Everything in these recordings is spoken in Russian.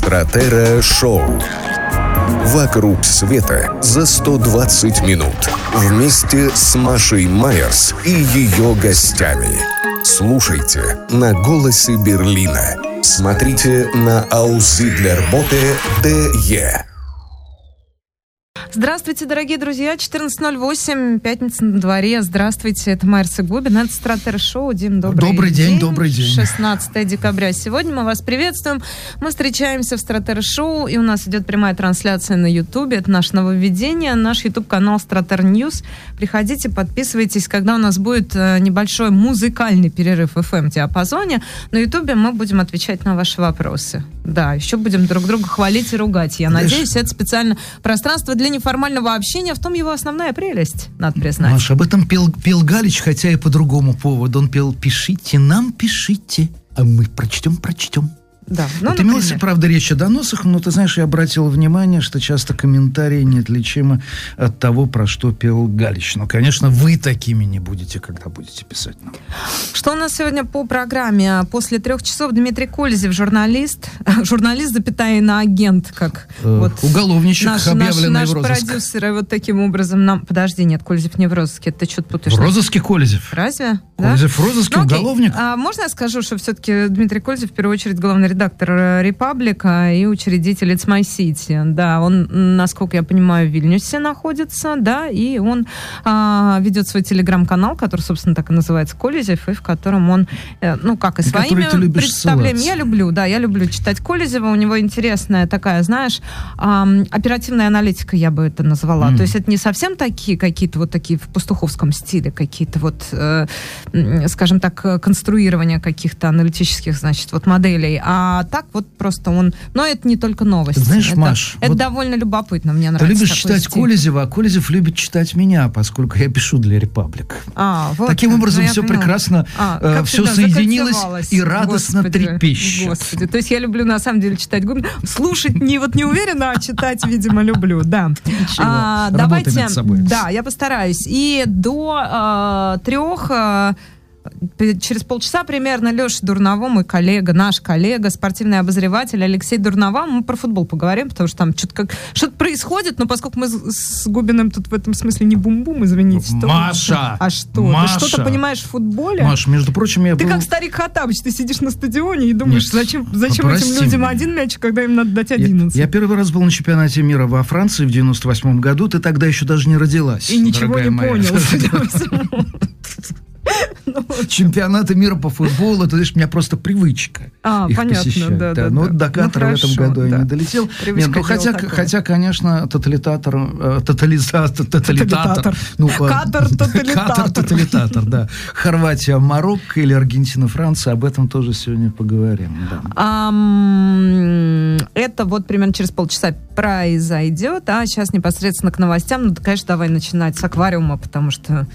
Стратера Шоу. Вокруг света за 120 минут. Вместе с Машей Майерс и ее гостями. Слушайте на «Голосе Берлина». Смотрите на Аузидлерботе ДЕ. Здравствуйте, дорогие друзья. 14.08, пятница на дворе. Здравствуйте, это и Губин, это Стратер Шоу. Дим, добрый, добрый день. день. Добрый день, 16 декабря. Сегодня мы вас приветствуем. Мы встречаемся в Стратер Шоу, и у нас идет прямая трансляция на Ютубе. Это наше нововведение, наш Ютуб-канал Стратер News. Приходите, подписывайтесь. Когда у нас будет э, небольшой музыкальный перерыв в FM-диапазоне, на Ютубе мы будем отвечать на ваши вопросы. Да, еще будем друг друга хвалить и ругать. Я надеюсь, это специально пространство для неформального общения, в том его основная прелесть, надо признать. Маша, об этом пел, пел Галич, хотя и по другому поводу. Он пел «Пишите нам, пишите, а мы прочтем, прочтем». Да. Ну, вот имелась, правда, речь о доносах, но ты знаешь, я обратил внимание, что часто комментарии неотличимы от того, про что пел Галич. Но, конечно, вы такими не будете, когда будете писать нам. Что у нас сегодня по программе? После трех часов Дмитрий Кользев, журналист, журналист, запятая на агент, как э, вот уголовничек, наш, объявленный наш, наш в розыск. продюсер, вот таким образом нам... Подожди, нет, Кользев не в розыске, ты что-то путаешь. В розыске Кользев. Разве? Кользев да? в розыске, ну, уголовник. А, можно я скажу, что все-таки Дмитрий Кользев, в первую очередь, главный редактор редактор Репаблика и учредитель It's My City. Да, он, насколько я понимаю, в Вильнюсе находится, да, и он а, ведет свой телеграм-канал, который, собственно, так и называется Колезев, и в котором он, э, ну, как и своими представлениями. Я люблю, да, я люблю читать Колезева. У него интересная такая, знаешь, а, оперативная аналитика, я бы это назвала. Mm. То есть это не совсем такие какие-то вот такие в пастуховском стиле, какие-то вот, э, скажем так, конструирование каких-то аналитических, значит, вот моделей, а а так вот просто он... Но это не только новости. знаешь, это, Маш... Это вот довольно любопытно, мне нравится. Ты любишь читать стиль. Колезева, а Колезев любит читать меня, поскольку я пишу для Репаблик. А, вот Таким образом, ну, все поняла. прекрасно, а, э, все соединилось и радостно господи, трепещет. Господи, то есть я люблю на самом деле читать Губин. Слушать не вот не уверена, а читать, видимо, люблю, да. Ничего, а, давайте, да, я постараюсь. И до э, трех э, через полчаса примерно Леша Дурново, мой коллега, наш коллега, спортивный обозреватель Алексей Дурнова, мы про футбол поговорим, потому что там что-то как что-то происходит, но поскольку мы с Губиным тут в этом смысле не бум-бум, извините. Маша! То, а что? Маша, ты что-то понимаешь в футболе? Маша, между прочим, я Ты был... как старик Хатабыч, ты сидишь на стадионе и думаешь, Нет, зачем, зачем этим людям один мяч, когда им надо дать 11? Я, я первый раз был на чемпионате мира во Франции в 98 году, ты тогда еще даже не родилась. И ничего не моя. понял, Чемпионаты мира по футболу, это, знаешь, у меня просто привычка а, их понятно, посещать. Да, да, да, но да. до Катара ну, в этом году да. я не долетел. Нет, ну, хотя, хотя, конечно, тоталитатор, э, тотализатор, тоталитатор. Ну, Катар тоталитатор. Катар тоталитатор, да. Хорватия, Марокко или Аргентина, Франция, об этом тоже сегодня поговорим. Да. Um, это вот примерно через полчаса произойдет, а сейчас непосредственно к новостям. Ну, конечно, давай начинать с аквариума, потому что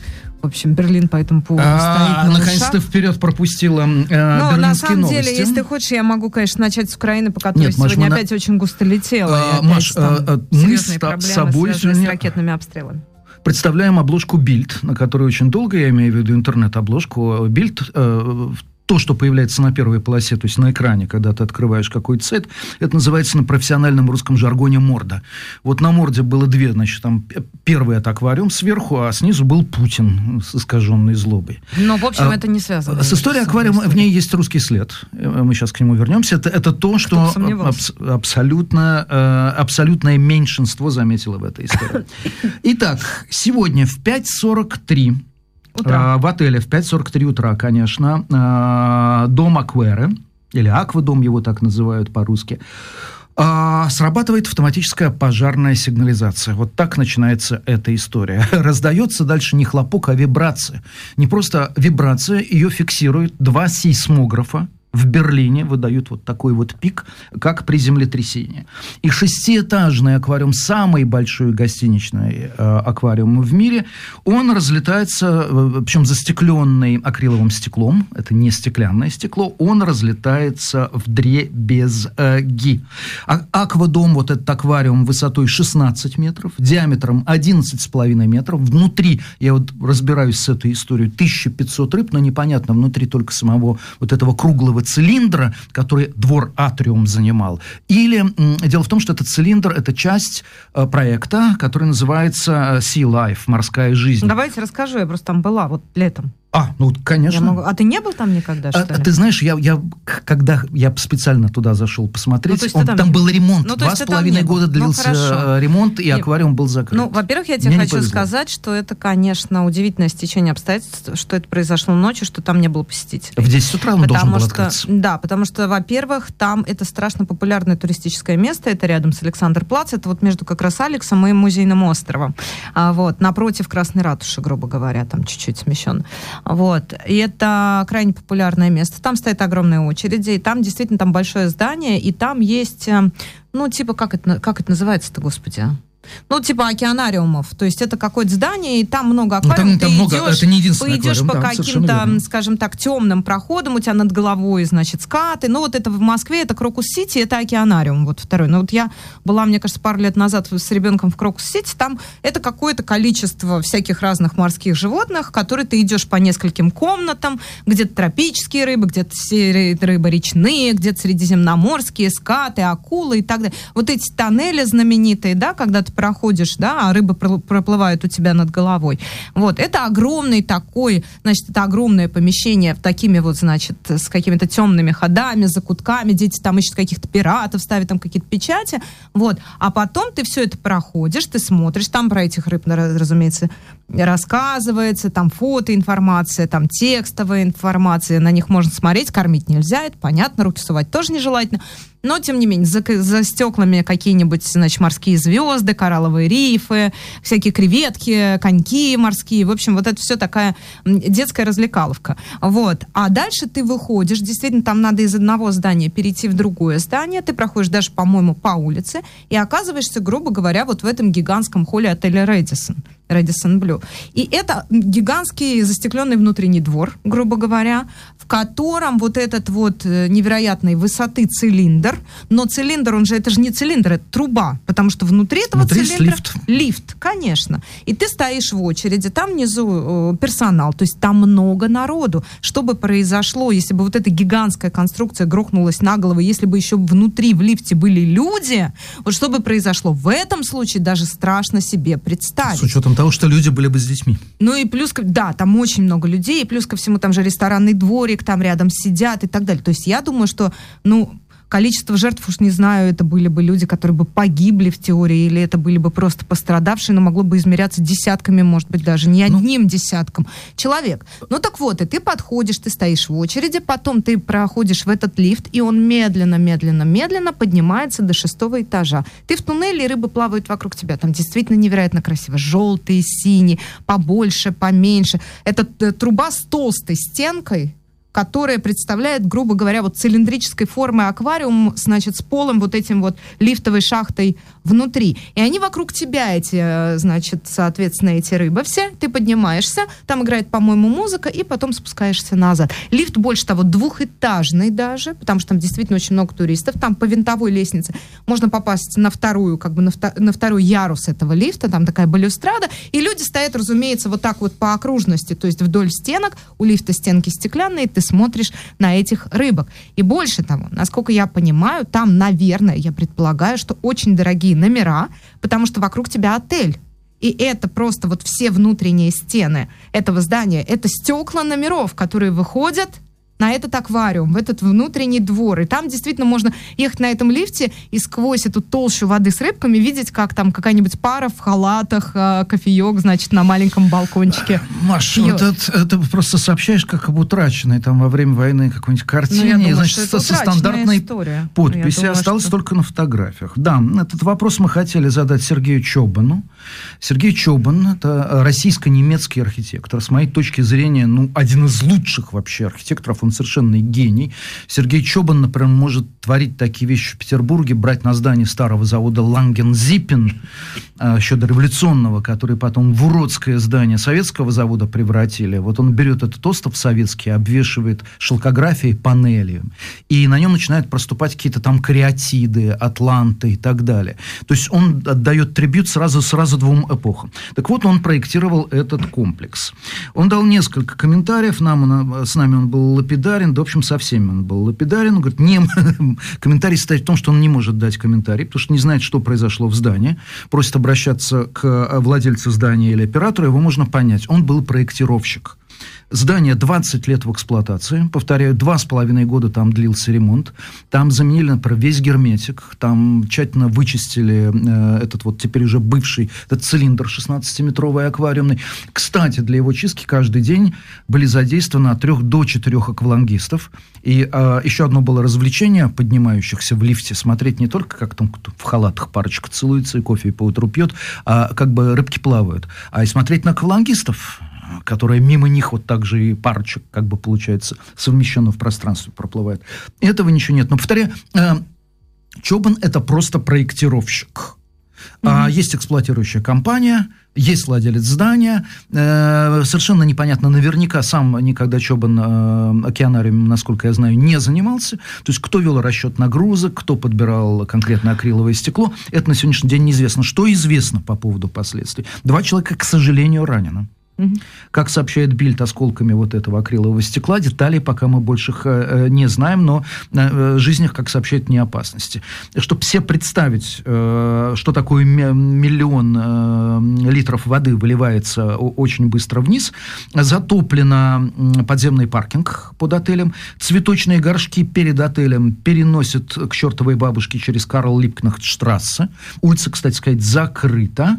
в общем, Берлин по этому поводу а, стоит Наконец-то вперед пропустила э, Но на самом новости. деле, если ты хочешь, я могу, конечно, начать с Украины, по которой Нет, сегодня Маш, опять на... очень густо летела. А, Маш, а, мы с собой сегодня... с ракетными обстрелами представляем обложку Бильд, на которой очень долго, я имею в виду интернет-обложку, Бильд э, то, что появляется на первой полосе, то есть на экране, когда ты открываешь какой-то сайт, это называется на профессиональном русском жаргоне морда. Вот на морде было две, значит, там первый это аквариум сверху, а снизу был Путин с искаженной злобой. Но, в общем, а, это не связано. С историей аквариума, в ней есть русский след. Мы сейчас к нему вернемся. Это, это то, что абс, абсолютно, э, абсолютное меньшинство заметило в этой истории. Итак, сегодня в 5.43 Утра. В отеле в 5.43 утра, конечно, э, дом Акверы, или Аквадом его так называют по-русски, э, срабатывает автоматическая пожарная сигнализация. Вот так начинается эта история. Раздается дальше не хлопок, а вибрация. Не просто вибрация, ее фиксируют два сейсмографа, в Берлине выдают вот такой вот пик, как при землетрясении. И шестиэтажный аквариум, самый большой гостиничный э, аквариум в мире, он разлетается, э, причем застекленный акриловым стеклом, это не стеклянное стекло, он разлетается в дребезги. А, аквадом, вот этот аквариум высотой 16 метров, диаметром 11,5 метров, внутри, я вот разбираюсь с этой историей, 1500 рыб, но непонятно, внутри только самого вот этого круглого цилиндра, который двор Атриум занимал, или дело в том, что этот цилиндр – это часть э, проекта, который называется Sea Life, морская жизнь. Давайте расскажу, я просто там была вот летом. А, ну, конечно. Я могу... А ты не был там никогда, что а, ли? Ты знаешь, я, я, когда я специально туда зашел посмотреть, ну, он, там, там был ремонт. Ну, Два с половиной года ну, длился ну, ремонт, и аквариум был закрыт. Ну, во-первых, я тебе Мне хочу сказать, что это, конечно, удивительное стечение обстоятельств, что это произошло ночью, что там не было посетителей. В 10 утра он потому должен был что, открыться. Да, потому что, во-первых, там это страшно популярное туристическое место, это рядом с Александр Плац, это вот между как раз Алексом и Музейным островом. А, вот, напротив Красной ратуши, грубо говоря, там чуть-чуть смещен. Вот. И это крайне популярное место. Там стоят огромные очереди, и там действительно там большое здание, и там есть, э, ну, типа, как это, как это называется-то, господи? Ну, типа океанариумов. То есть это какое-то здание, и там много аквариумов. Ну, там, там много, идешь, это не единственный идешь по да, каким-то, скажем так, темным проходам, у тебя над головой, значит, скаты. Ну, вот это в Москве, это Крокус-Сити, это океанариум, вот второй. Но вот я была, мне кажется, пару лет назад с ребенком в Крокус-Сити, там это какое-то количество всяких разных морских животных, которые ты идешь по нескольким комнатам, где-то тропические рыбы, где-то рыбы речные, где-то средиземноморские, скаты, акулы и так далее. Вот эти тоннели знаменитые, да, когда ты проходишь, да, а рыбы проплывают у тебя над головой. Вот, это огромный такой, значит, это огромное помещение такими вот, значит, с какими-то темными ходами, закутками, дети там ищут каких-то пиратов, ставят там какие-то печати, вот. А потом ты все это проходишь, ты смотришь, там про этих рыб, разумеется, рассказывается, там фотоинформация, там текстовая информация, на них можно смотреть, кормить нельзя, это понятно, руки сувать тоже нежелательно. Но, тем не менее, за, за стеклами какие-нибудь, значит, морские звезды, коралловые рифы, всякие креветки, коньки морские. В общем, вот это все такая детская развлекаловка. Вот. А дальше ты выходишь, действительно, там надо из одного здания перейти в другое здание. Ты проходишь даже, по-моему, по улице и оказываешься, грубо говоря, вот в этом гигантском холле отеля «Рэдисон». Рэдисон Блю. И это гигантский застекленный внутренний двор, грубо говоря, в котором вот этот вот э, невероятной высоты цилиндр, но цилиндр, он же, это же не цилиндр, это труба, потому что внутри этого внутри цилиндра... лифт. Лифт, конечно. И ты стоишь в очереди, там внизу э, персонал, то есть там много народу. Что бы произошло, если бы вот эта гигантская конструкция грохнулась на голову, если бы еще внутри в лифте были люди, вот что бы произошло? В этом случае даже страшно себе представить. С учетом того, что люди были бы с детьми. Ну и плюс, да, там очень много людей, и плюс ко всему там же ресторанный дворик, там рядом сидят и так далее. То есть я думаю, что, ну, количество жертв, уж не знаю, это были бы люди, которые бы погибли в теории, или это были бы просто пострадавшие, но могло бы измеряться десятками, может быть, даже не ну, одним десятком человек. Ну так вот, и ты подходишь, ты стоишь в очереди, потом ты проходишь в этот лифт, и он медленно, медленно, медленно поднимается до шестого этажа. Ты в туннеле, и рыбы плавают вокруг тебя. Там действительно невероятно красиво. Желтые, синие, побольше, поменьше. Это э, труба с толстой стенкой, которая представляет, грубо говоря, вот цилиндрической формы аквариум, значит, с полом вот этим вот лифтовой шахтой внутри. И они вокруг тебя, эти, э, значит, соответственно, эти рыбы все. Ты поднимаешься, там играет, по-моему, музыка, и потом спускаешься назад. Лифт, больше того, двухэтажный даже, потому что там действительно очень много туристов. Там по винтовой лестнице можно попасть на вторую, как бы на, втор- на второй ярус этого лифта, там такая балюстрада, и люди стоят, разумеется, вот так вот по окружности, то есть вдоль стенок, у лифта стенки стеклянные, ты смотришь на этих рыбок. И больше того, насколько я понимаю, там, наверное, я предполагаю, что очень дорогие номера, потому что вокруг тебя отель. И это просто вот все внутренние стены этого здания, это стекла номеров, которые выходят на этот аквариум, в этот внутренний двор. И там действительно можно ехать на этом лифте и сквозь эту толщу воды с рыбками видеть, как там какая-нибудь пара в халатах, э, кофеек, значит, на маленьком балкончике. Маш, вот это, это просто сообщаешь как об утраченной там во время войны какой-нибудь картине, ну, думаю, значит, со, со стандартной история. подписи, думаю, осталось что... только на фотографиях. Да, этот вопрос мы хотели задать Сергею Чобану. Сергей Чобан – это российско-немецкий архитектор. С моей точки зрения, ну, один из лучших вообще архитекторов он совершенный гений. Сергей Чобан, например, может творить такие вещи в Петербурге, брать на здание старого завода Лангензиппен, а, еще до революционного, который потом в уродское здание советского завода превратили. Вот он берет этот остров советский, обвешивает шелкографией панели, и на нем начинают проступать какие-то там кариатиды, атланты и так далее. То есть он отдает трибют сразу, сразу двум эпохам. Так вот, он проектировал этот комплекс. Он дал несколько комментариев нам, с нами он был лапидарен, да, в общем, совсем он был лапидарен. Он говорит, не, комментарий состоит в том, что он не может дать комментарий, потому что не знает, что произошло в здании. Просит обращаться к э, владельцу здания или оператору, его можно понять. Он был проектировщик. Здание 20 лет в эксплуатации. Повторяю, два с половиной года там длился ремонт. Там заменили, например, весь герметик. Там тщательно вычистили э, этот вот теперь уже бывший этот цилиндр 16-метровый аквариумный. Кстати, для его чистки каждый день были задействованы от трех до четырех аквалангистов. И э, еще одно было развлечение поднимающихся в лифте. Смотреть не только, как там в халатах парочка целуется и кофе по утру пьет, а как бы рыбки плавают. А и смотреть на аквалангистов которая мимо них вот так же и парочек, как бы получается, совмещенно в пространстве проплывает. Этого ничего нет. Но, повторяю, э, Чобан – это просто проектировщик. Mm-hmm. А, есть эксплуатирующая компания, есть владелец здания. Э, совершенно непонятно, наверняка сам никогда Чобан э, океанарием, насколько я знаю, не занимался. То есть, кто вел расчет нагрузок, кто подбирал конкретно акриловое стекло, это на сегодняшний день неизвестно. Что известно по поводу последствий? Два человека, к сожалению, Как сообщает Бильд осколками вот этого акрилового стекла, деталей пока мы больше э, не знаем, но э, жизнь их, как сообщает, не опасности. Чтобы все представить, э, что такое миллион э, литров воды выливается очень быстро вниз, затоплено подземный паркинг под отелем, цветочные горшки перед отелем переносят к чертовой бабушке через Карл Липкнахтштрассе. Улица, кстати сказать, закрыта.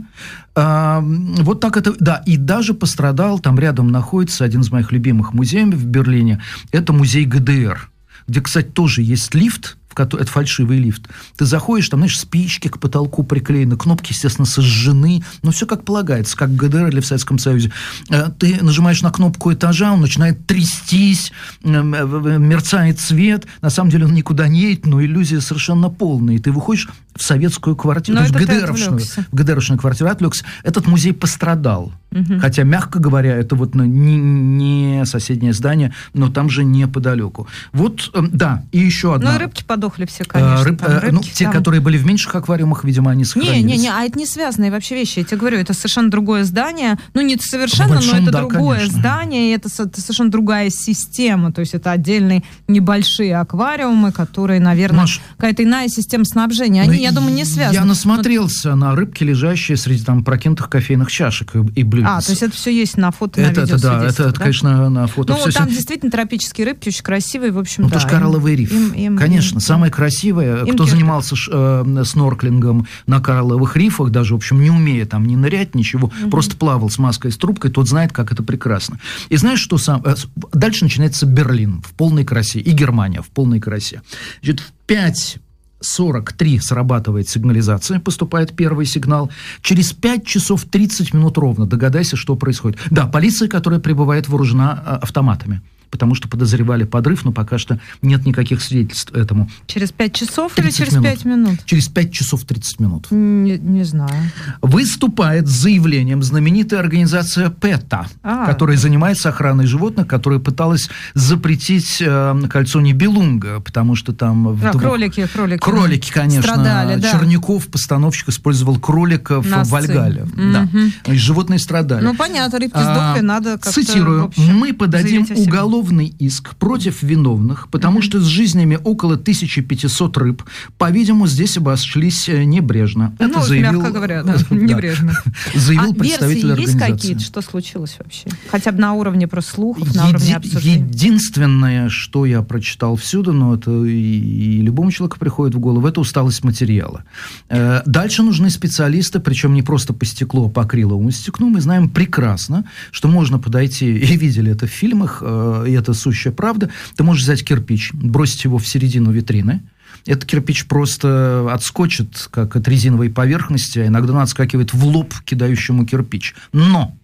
Вот так это, да, и даже пострадал, там рядом находится один из моих любимых музеев в Берлине, это музей ГДР, где, кстати, тоже есть лифт, это фальшивый лифт. Ты заходишь, там, знаешь, спички к потолку приклеены, кнопки, естественно, сожжены, но все как полагается, как ГДР или в Советском Союзе. Э, ты нажимаешь на кнопку этажа, он начинает трястись, э, мерцает цвет, на самом деле он никуда не едет, но иллюзия совершенно полная, и ты выходишь в советскую квартиру, в ГДРовшную, в ГДРовшную квартиру отвлекся. Этот музей пострадал. Угу. Хотя, мягко говоря, это вот не, не соседнее здание, но там же неподалеку. Вот, э, да, и еще одна. Ну, рыбки подохли все, конечно. Рыб, там, рыбки, ну, те, там... которые были в меньших аквариумах, видимо, они сохранились. Не, не, не, а это не связанные вообще вещи. Я тебе говорю, это совершенно другое здание. Ну, не совершенно, большом, но это да, другое конечно. здание, и это, это совершенно другая система. То есть это отдельные небольшие аквариумы, которые, наверное, Маш... какая-то иная система снабжения. Они, я думаю, не связаны. Я насмотрелся но... на рыбки, лежащие среди там прокинутых кофейных чашек и, и блюд. А, то есть это все есть на фото, это, на видео. Это, да, это, да? это, конечно, на фото. Ну, все, там все... действительно тропические рыбки, очень красивые, в общем, ну, да. это же коралловый риф. Им, им, конечно, им, самое красивое. Им кто кирпик. занимался э, снорклингом на коралловых рифах, даже, в общем, не умея там не нырять, ничего, угу. просто плавал с маской, с трубкой, тот знает, как это прекрасно. И знаешь, что сам... Э, дальше начинается Берлин в полной красе и Германия в полной красе. Значит, в 5 43 срабатывает сигнализация, поступает первый сигнал. Через 5 часов 30 минут ровно догадайся, что происходит. Да, полиция, которая прибывает вооружена а, автоматами потому что подозревали подрыв, но пока что нет никаких свидетельств этому. Через 5 часов или через минут. 5 минут? Через 5 часов 30 минут. Не, не знаю. Выступает с заявлением знаменитая организация ПЭТА, а, которая занимается охраной животных, которая пыталась запретить э, кольцо Нибелунга, потому что там... В двух... кролики, кролики. Кролики, конечно. Страдали, да. Черняков, постановщик, использовал кроликов На в Вальгале. Угу. Да. И животные страдали. Ну, понятно, рыбки сдохли, а, надо как-то... Цитирую. «Мы подадим уголовное уголовный иск против виновных, потому mm-hmm. что с жизнями около 1500 рыб, по-видимому, здесь обошлись э, небрежно. Ну, Это заявил, мягко говоря, да, небрежно. Заявил а представитель организации. есть какие-то, что случилось вообще? Хотя бы на уровне просто слухов, на уровне обсуждений. Единственное, что я прочитал всюду, но это и любому человеку приходит в голову, это усталость материала. Э, дальше нужны специалисты, причем не просто по стеклу, а по акриловому стеклу. Мы знаем прекрасно, что можно подойти, и видели это в фильмах, э, и это сущая правда, ты можешь взять кирпич, бросить его в середину витрины, этот кирпич просто отскочит, как от резиновой поверхности, а иногда он отскакивает в лоб кидающему кирпич. Но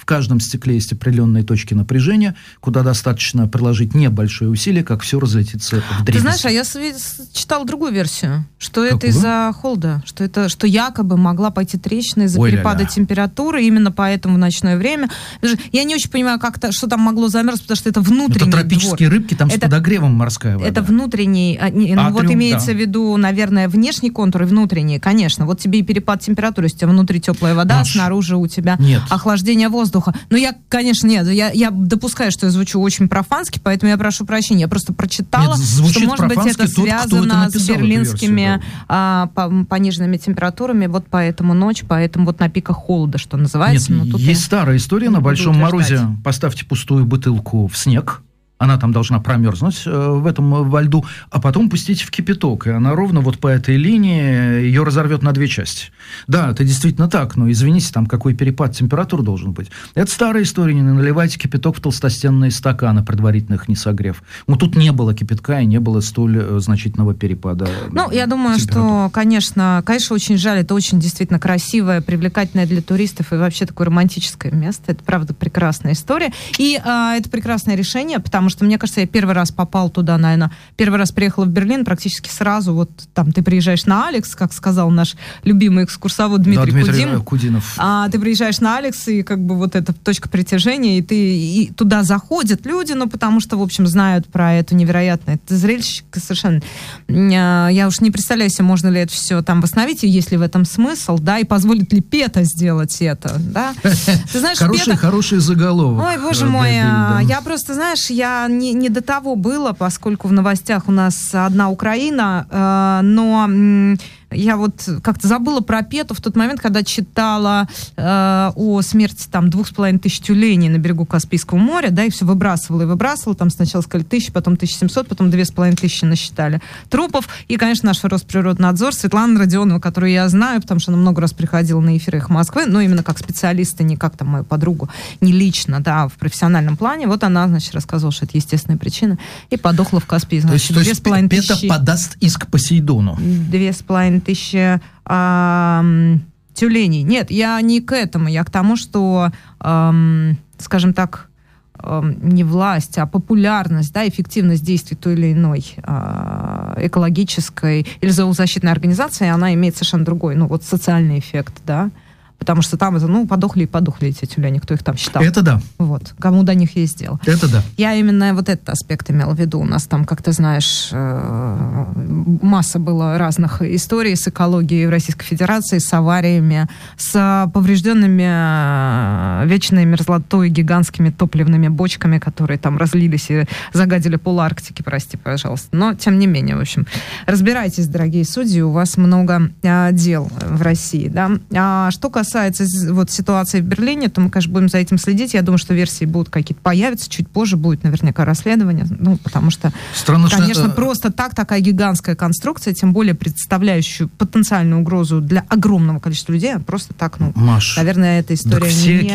в каждом стекле есть определенные точки напряжения, куда достаточно приложить небольшое усилие, как все разлетится в дребезги. Ты знаешь, а я читал другую версию, что Какую? это из-за холода, что это, что якобы могла пойти трещина из-за перепада температуры, именно поэтому в ночное время. Я не очень понимаю, как то что там могло замерзнуть, потому что это внутренний Это тропические двор. рыбки, там это, с подогревом морская вода. Это внутренний, а, ну Атриум, вот имеется да. в виду, наверное, внешний контур и внутренний, конечно. Вот тебе и перепад температуры, если у тебя внутри теплая вода, Маш, снаружи у тебя Нет. охлаждение воздуха воздуха. Но я, конечно, нет, я, я допускаю, что я звучу очень профански, поэтому я прошу прощения. Я просто прочитала, Нет, что, может быть, это кто это связано написал, с берлинскими версию, а, по- пониженными температурами, вот поэтому ночь, поэтому вот на пиках холода, что называется. Нет, но тут есть я старая история на Большом морозе. Поставьте пустую бутылку в снег, она там должна промерзнуть э, в этом э, во льду, а потом пустите в кипяток, и она ровно вот по этой линии ее разорвет на две части. Да, это действительно так, но извините, там какой перепад температур должен быть. Это старая история, не наливайте кипяток в толстостенные стаканы, предварительно их не согрев. Ну, тут не было кипятка и не было столь э, значительного перепада Ну, я думаю, что, конечно, конечно, очень жаль, это очень действительно красивое, привлекательное для туристов и вообще такое романтическое место. Это, правда, прекрасная история. И а, это прекрасное решение, потому что, мне кажется, я первый раз попал туда, наверное, первый раз приехала в Берлин практически сразу, вот там ты приезжаешь на Алекс, как сказал наш любимый экскурсовод Дмитрий, да, Дмитрий Кудин. Кудинов. А ты приезжаешь на Алекс, и как бы вот эта точка притяжения, и ты и туда заходят люди, ну, потому что, в общем, знают про это невероятное. Это зрелище совершенно... а, Я уж не представляю себе, можно ли это все там восстановить, и есть ли в этом смысл, да, и позволит ли ПЕТа сделать это, да. Ты знаешь, Хороший, Пета- хороший заголовок. Ой, боже э, мой, а, я просто, знаешь, я не, не до того было, поскольку в новостях у нас одна Украина, э, но я вот как-то забыла про Пету в тот момент, когда читала э, о смерти там двух с половиной тысяч тюленей на берегу Каспийского моря, да, и все выбрасывала и выбрасывала, там сначала сказали тысячи, потом 1700, потом две с половиной тысячи насчитали трупов, и, конечно, наш Росприроднадзор, Светлана Родионова, которую я знаю, потому что она много раз приходила на эфиры их Москвы, но именно как специалист, и не как там мою подругу, не лично, да, а в профессиональном плане, вот она, значит, рассказывала, что это естественная причина, и подохла в Каспии, То есть, значит, две с половиной Пета тысячи подаст иск Посейдону. две с половиной тысячи ам, тюленей. Нет, я не к этому, я к тому, что, ам, скажем так, не власть, а популярность, да, эффективность действий той или иной а, экологической или зоозащитной организации, она имеет совершенно другой, ну вот социальный эффект, да, потому что там это, ну, подохли и подохли эти тюлени, кто их там считал. Это да, Вот, кому до них есть дело. это да. Я именно вот этот аспект имела в виду. У нас там, как ты знаешь, э, масса было разных историй с экологией в Российской Федерации, с авариями, с поврежденными э, вечной мерзлотой гигантскими топливными бочками, которые там разлились и загадили пол Арктики, прости, пожалуйста. Но, тем не менее, в общем, разбирайтесь, дорогие судьи, у вас много э, дел в России, да. А что касается з- вот ситуации в Берлине, то мы, конечно, будем за этим следить. Я думаю, что версии будут какие-то появятся, чуть позже будет наверняка расследование, ну, потому что, Странно, что, конечно, э, просто так такая гигантская конструкция, тем более представляющую потенциальную угрозу для огромного количества людей, просто так, ну, Маш, наверное, эта история так все не...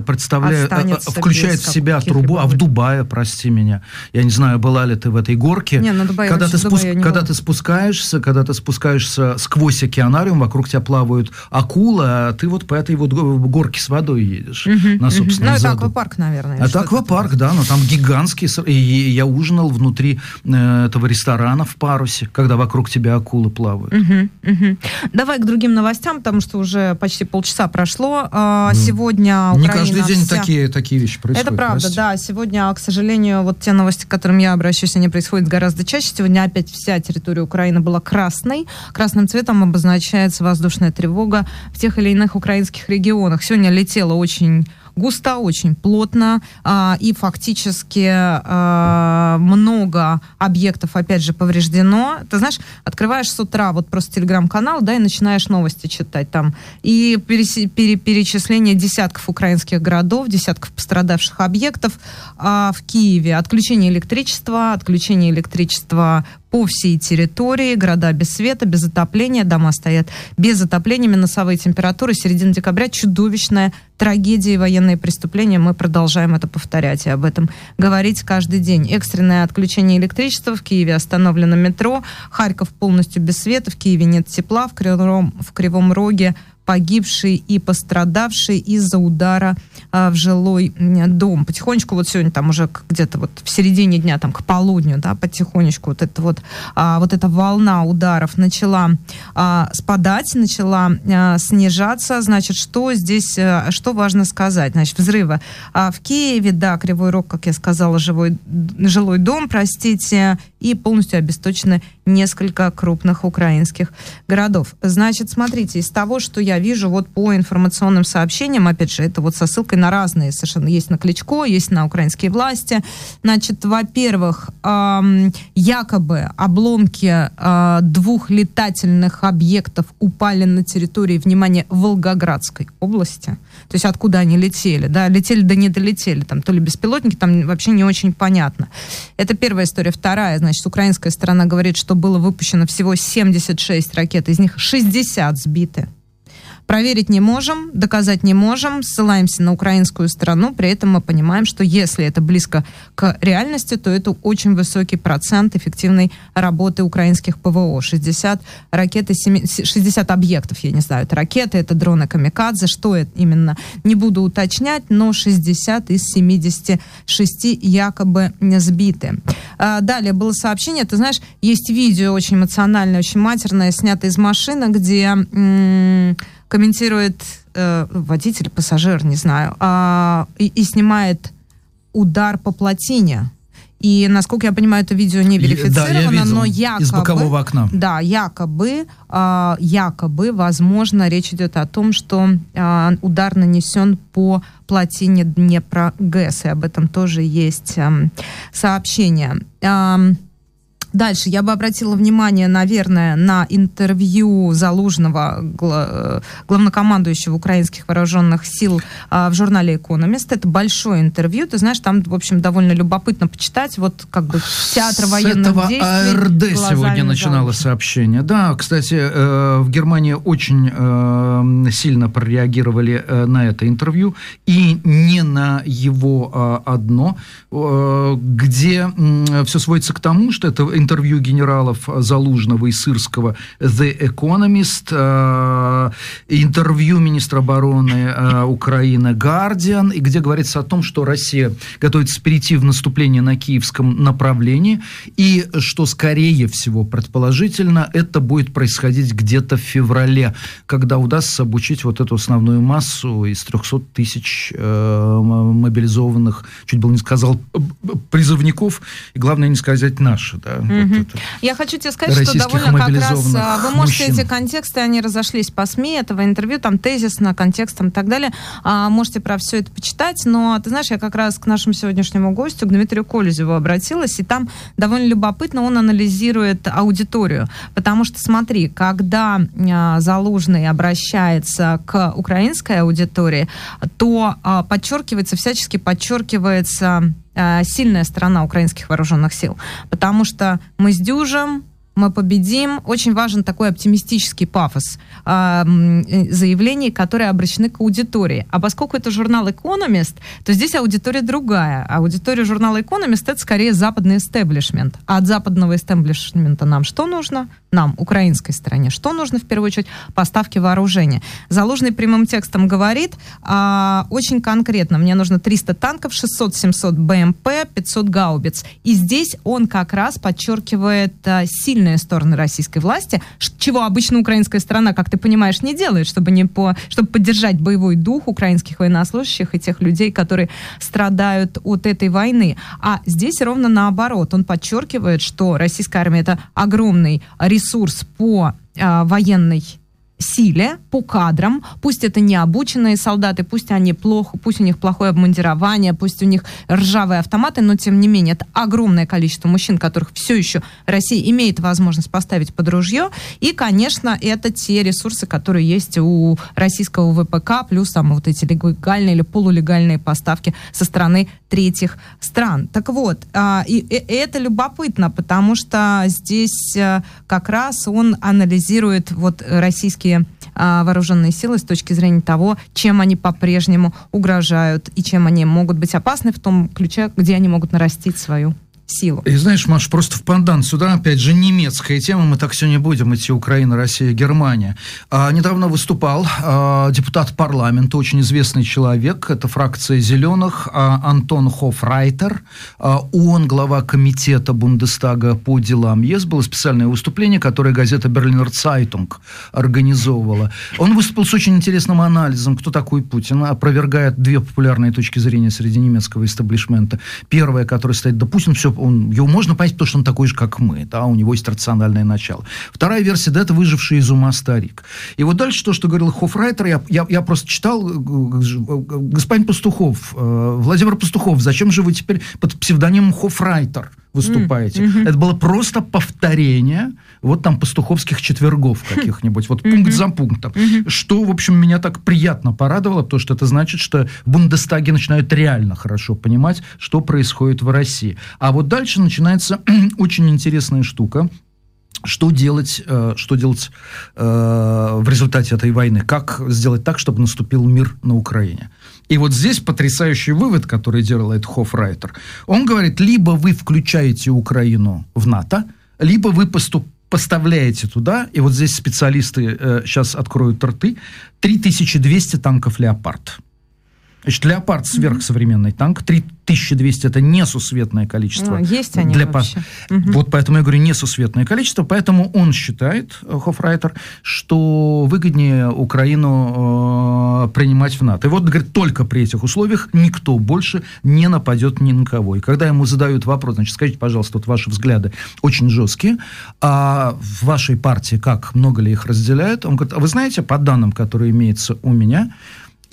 представляют, э, э, останется включают в себя трубу, а в. Дубае, прости меня, я не знаю, была ли ты в этой горке, Не, на Дубае когда, ты, Дубае спуск- не когда была. ты спускаешься, когда ты спускаешься сквозь океанариум, вокруг тебя плавают акулы, а ты вот по этой вот го- горке с водой едешь Мгм, на собственном Ну, это аквапарк, наверное. Это аквапарк, да, но там гигантский. И я ужинал внутри э, этого ресторана в парусе, когда вокруг тебя акулы плавают. Мгм, мгм. Давай к другим новостям, потому что уже почти полчаса прошло. А, Ну, Сегодня Не Украина каждый день вся- такие, такие вещи происходят. Это правда, прости. да. Сегодня, к сожалению, вот те новости, к которым я обращаюсь, они происходят гораздо чаще. Сегодня опять вся территория Украины была красной. Красным цветом обозначается воздушная тревога в тех или иных украинских регионах. Сегодня летело очень густо, очень плотно, а, и фактически а, много объектов, опять же, повреждено. Ты знаешь, открываешь с утра вот просто телеграм-канал, да, и начинаешь новости читать там. И пересе- пере- перечисление десятков украинских городов, десятков пострадавших объектов а, в Киеве. Отключение электричества, отключение электричества по всей территории, города без света, без отопления, дома стоят без отопления, минусовые температуры, середина декабря, чудовищная трагедия и военные преступления. Мы продолжаем это повторять и об этом говорить каждый день. Экстренное отключение электричества в Киеве остановлено метро, Харьков полностью без света, в Киеве нет тепла, в Кривом, в Кривом Роге погибший и пострадавший из-за удара в жилой дом. Потихонечку вот сегодня там уже где-то вот в середине дня, там к полудню, да, потихонечку вот эта вот, а, вот эта волна ударов начала а, спадать, начала а, снижаться. Значит, что здесь, а, что важно сказать? Значит, взрывы а, в Киеве, да, Кривой Рог, как я сказала, живой, жилой дом, простите, и полностью обесточены несколько крупных украинских городов. Значит, смотрите, из того, что я вижу вот по информационным сообщениям, опять же, это вот со ссылкой на разные совершенно, есть на Кличко, есть на украинские власти. Значит, во-первых, эм, якобы обломки э, двух летательных объектов упали на территории, внимание, Волгоградской области. То есть откуда они летели, да, летели да не долетели, там то ли беспилотники, там вообще не очень понятно. Это первая история. Вторая, значит, украинская сторона говорит, что было выпущено всего 76 ракет, из них 60 сбиты. Проверить не можем, доказать не можем, ссылаемся на украинскую сторону, при этом мы понимаем, что если это близко к реальности, то это очень высокий процент эффективной работы украинских ПВО. 60 ракет и 60 объектов, я не знаю, это ракеты, это дроны Камикадзе, что это именно, не буду уточнять, но 60 из 76 якобы сбиты. А, далее было сообщение, ты знаешь, есть видео очень эмоциональное, очень матерное, снято из машины, где комментирует э, водитель, пассажир, не знаю, э, и, и снимает удар по плотине. И, насколько я понимаю, это видео не верифицировано, да, видел, но якобы... Из бокового окна. Да, якобы, э, якобы, возможно, речь идет о том, что э, удар нанесен по плотине Днепра ГЭС, и об этом тоже есть э, сообщение. Э, Дальше я бы обратила внимание, наверное, на интервью Залужного, э, главнокомандующего украинских вооруженных сил а, в журнале «Экономист». Это большое интервью. Ты знаешь, там, в общем, довольно любопытно почитать. Вот как бы театр военных С этого действий. АРД сегодня начинало сообщение. Да, кстати, э, в Германии очень э, сильно прореагировали на это интервью. И не на его а, одно, где все сводится к тому, что это интервью генералов Залужного и Сырского The Economist, э, интервью министра обороны э, Украины Guardian, и где говорится о том, что Россия готовится перейти в наступление на киевском направлении, и что, скорее всего, предположительно, это будет происходить где-то в феврале, когда удастся обучить вот эту основную массу из 300 тысяч э, мобилизованных, чуть было не сказал, призывников, и главное не сказать наши, да, угу. вот я хочу тебе сказать, что довольно как раз а, вы можете мужчин. эти контексты, они разошлись по СМИ этого интервью, там тезисно, контекстом и так далее. А, можете про все это почитать, но ты знаешь, я как раз к нашему сегодняшнему гостю, к Дмитрию Колезеву обратилась, и там довольно любопытно он анализирует аудиторию, потому что смотри, когда а, Залужный обращается к украинской аудитории, то а, подчеркивается, всячески подчеркивается сильная сторона украинских вооруженных сил, потому что мы сдюжим, мы победим. Очень важен такой оптимистический пафос э, заявлений, которые обращены к аудитории. А поскольку это журнал Economist, то здесь аудитория другая. Аудитория журнала Economist это скорее западный истеблишмент. А от западного истеблишмента нам что нужно? Нам, украинской стороне, что нужно в первую очередь? Поставки вооружения. Заложенный прямым текстом говорит э, очень конкретно. Мне нужно 300 танков, 600-700 БМП, 500 гаубиц. И здесь он как раз подчеркивает э, сильно сильные стороны российской власти, чего обычно украинская сторона, как ты понимаешь, не делает, чтобы, не по, чтобы поддержать боевой дух украинских военнослужащих и тех людей, которые страдают от этой войны. А здесь ровно наоборот. Он подчеркивает, что российская армия это огромный ресурс по а, военной силе, по кадрам, пусть это не обученные солдаты, пусть они плохо, пусть у них плохое обмундирование, пусть у них ржавые автоматы, но тем не менее это огромное количество мужчин, которых все еще Россия имеет возможность поставить под ружье, и, конечно, это те ресурсы, которые есть у российского ВПК, плюс там вот эти легальные или полулегальные поставки со стороны третьих стран. Так вот, а, и, и это любопытно, потому что здесь э, как раз он анализирует вот российские российские а, вооруженные силы с точки зрения того, чем они по-прежнему угрожают и чем они могут быть опасны в том ключе, где они могут нарастить свою силу. И знаешь, Маш, просто в пандан сюда, опять же, немецкая тема, мы так не будем идти, Украина, Россия, Германия. А, недавно выступал а, депутат парламента, очень известный человек, это фракция «Зеленых», а, Антон Хофрайтер. А, он глава комитета Бундестага по делам ЕС. Было специальное выступление, которое газета «Берлинер Цайтунг» организовывала. Он выступил с очень интересным анализом, кто такой Путин, опровергает две популярные точки зрения среди немецкого истеблишмента. Первая, которая стоит, да Путин все он, его можно понять, потому что он такой же, как мы, да, у него есть рациональное начало. Вторая версия, да, это выживший из ума старик. И вот дальше то, что говорил Хофрайтер, я, я, я просто читал, господин Пастухов, Владимир Пастухов, зачем же вы теперь под псевдонимом Хофрайтер? Выступаете. Mm-hmm. Это было просто повторение вот там пастуховских четвергов каких-нибудь, вот пункт за пунктом. Что, в общем, меня так приятно порадовало, потому что это значит, что в Бундестаге начинают реально хорошо понимать, что происходит в России. А вот дальше начинается очень интересная штука, что делать, э, что делать э, в результате этой войны? Как сделать так, чтобы наступил мир на Украине? И вот здесь потрясающий вывод, который делает Хофрайтер. Он говорит, либо вы включаете Украину в НАТО, либо вы поступ поставляете туда, и вот здесь специалисты э, сейчас откроют рты, 3200 танков «Леопард». Значит, «Леопард» сверхсовременный танк, 3200 это несусветное количество. Ну, есть они для вообще. По... Угу. Вот поэтому я говорю несусветное количество, поэтому он считает, э, Хофрайтер, что выгоднее Украину э, принимать в НАТО. И вот, говорит, только при этих условиях никто больше не нападет ни на кого. И когда ему задают вопрос, значит, скажите, пожалуйста, вот ваши взгляды очень жесткие, а в вашей партии как, много ли их разделяют? Он говорит, а вы знаете, по данным, которые имеются у меня,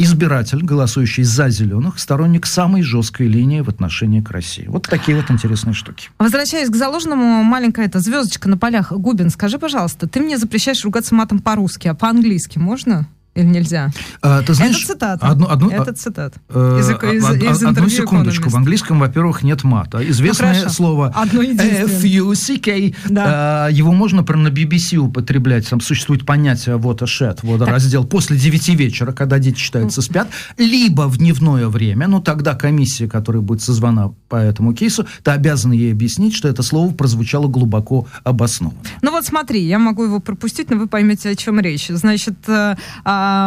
избиратель, голосующий за зеленых, сторонник самой жесткой линии в отношении к России. Вот такие вот интересные штуки. Возвращаясь к заложенному, маленькая эта звездочка на полях. Губин, скажи, пожалуйста, ты мне запрещаешь ругаться матом по-русски, а по-английски можно? Или нельзя? А, ты знаешь, это цитата. Одну, одну, это цитата. Э, из, из, из одну секундочку. В английском, во-первых, нет мата. Известное ну, слово F-U-C-K. Да. Э, его можно прям на BBC употреблять. Там существует понятие вот shed, вот раздел после 9 вечера, когда дети считаются спят, либо в дневное время, ну тогда комиссия, которая будет созвана по этому кейсу, ты обязан ей объяснить, что это слово прозвучало глубоко обоснованно. Ну вот смотри, я могу его пропустить, но вы поймете, о чем речь. Значит,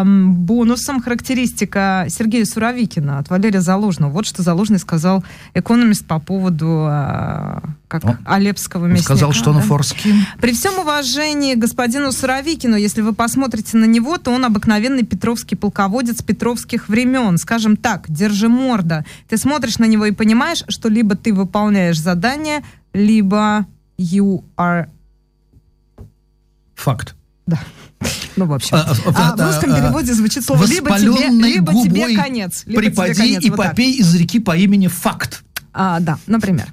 бонусом характеристика Сергея Суровикина от Валерия Залужного. Вот что Залужный сказал экономист по поводу а, как О, Алепского мясника. Сказал, что да? он форский. При всем уважении господину Суровикину, если вы посмотрите на него, то он обыкновенный петровский полководец петровских времен. Скажем так, держи морда. Ты смотришь на него и понимаешь, что либо ты выполняешь задание, либо you are... Факт. Да. Ну, в общем. А, а, в русском переводе звучит слово либо тебе, либо тебе конец. Либо припади тебе конец. и вот попей так. из реки по имени Факт. А, да, например.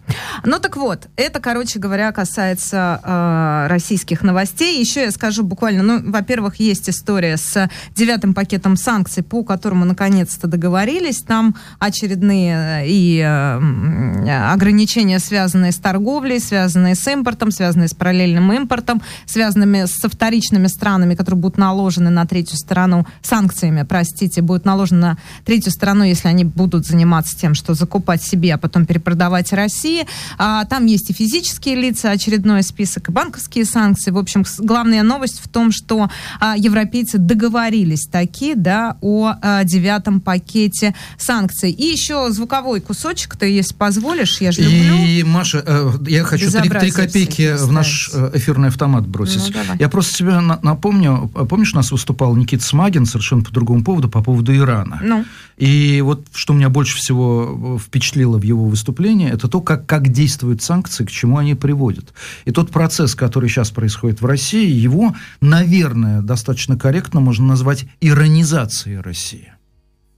Ну так вот, это, короче говоря, касается э, российских новостей. Еще я скажу буквально, ну, во-первых, есть история с девятым пакетом санкций, по которому наконец-то договорились. Там очередные э, и э, ограничения, связанные с торговлей, связанные с импортом, связанные с параллельным импортом, связанными со вторичными странами, которые будут наложены на третью сторону, санкциями, простите, будут наложены на третью сторону, если они будут заниматься тем, что закупать себе, а потом перепродавать России. А, там есть и физические лица, очередной список, и банковские санкции. В общем, главная новость в том, что а, европейцы договорились таки, да, о а, девятом пакете санкций. И еще звуковой кусочек, ты, если позволишь, я же люблю. И, Маша, э, я хочу три, три копейки в наш э, эфирный автомат бросить. Ну, я просто тебе на, напомню, помнишь, у нас выступал Никита Смагин совершенно по другому поводу, по поводу Ирана. Ну. И вот что меня больше всего впечатлило в его выступлении, это то, как, как действуют санкции, к чему они приводят. И тот процесс, который сейчас происходит в России, его, наверное, достаточно корректно можно назвать иронизацией России.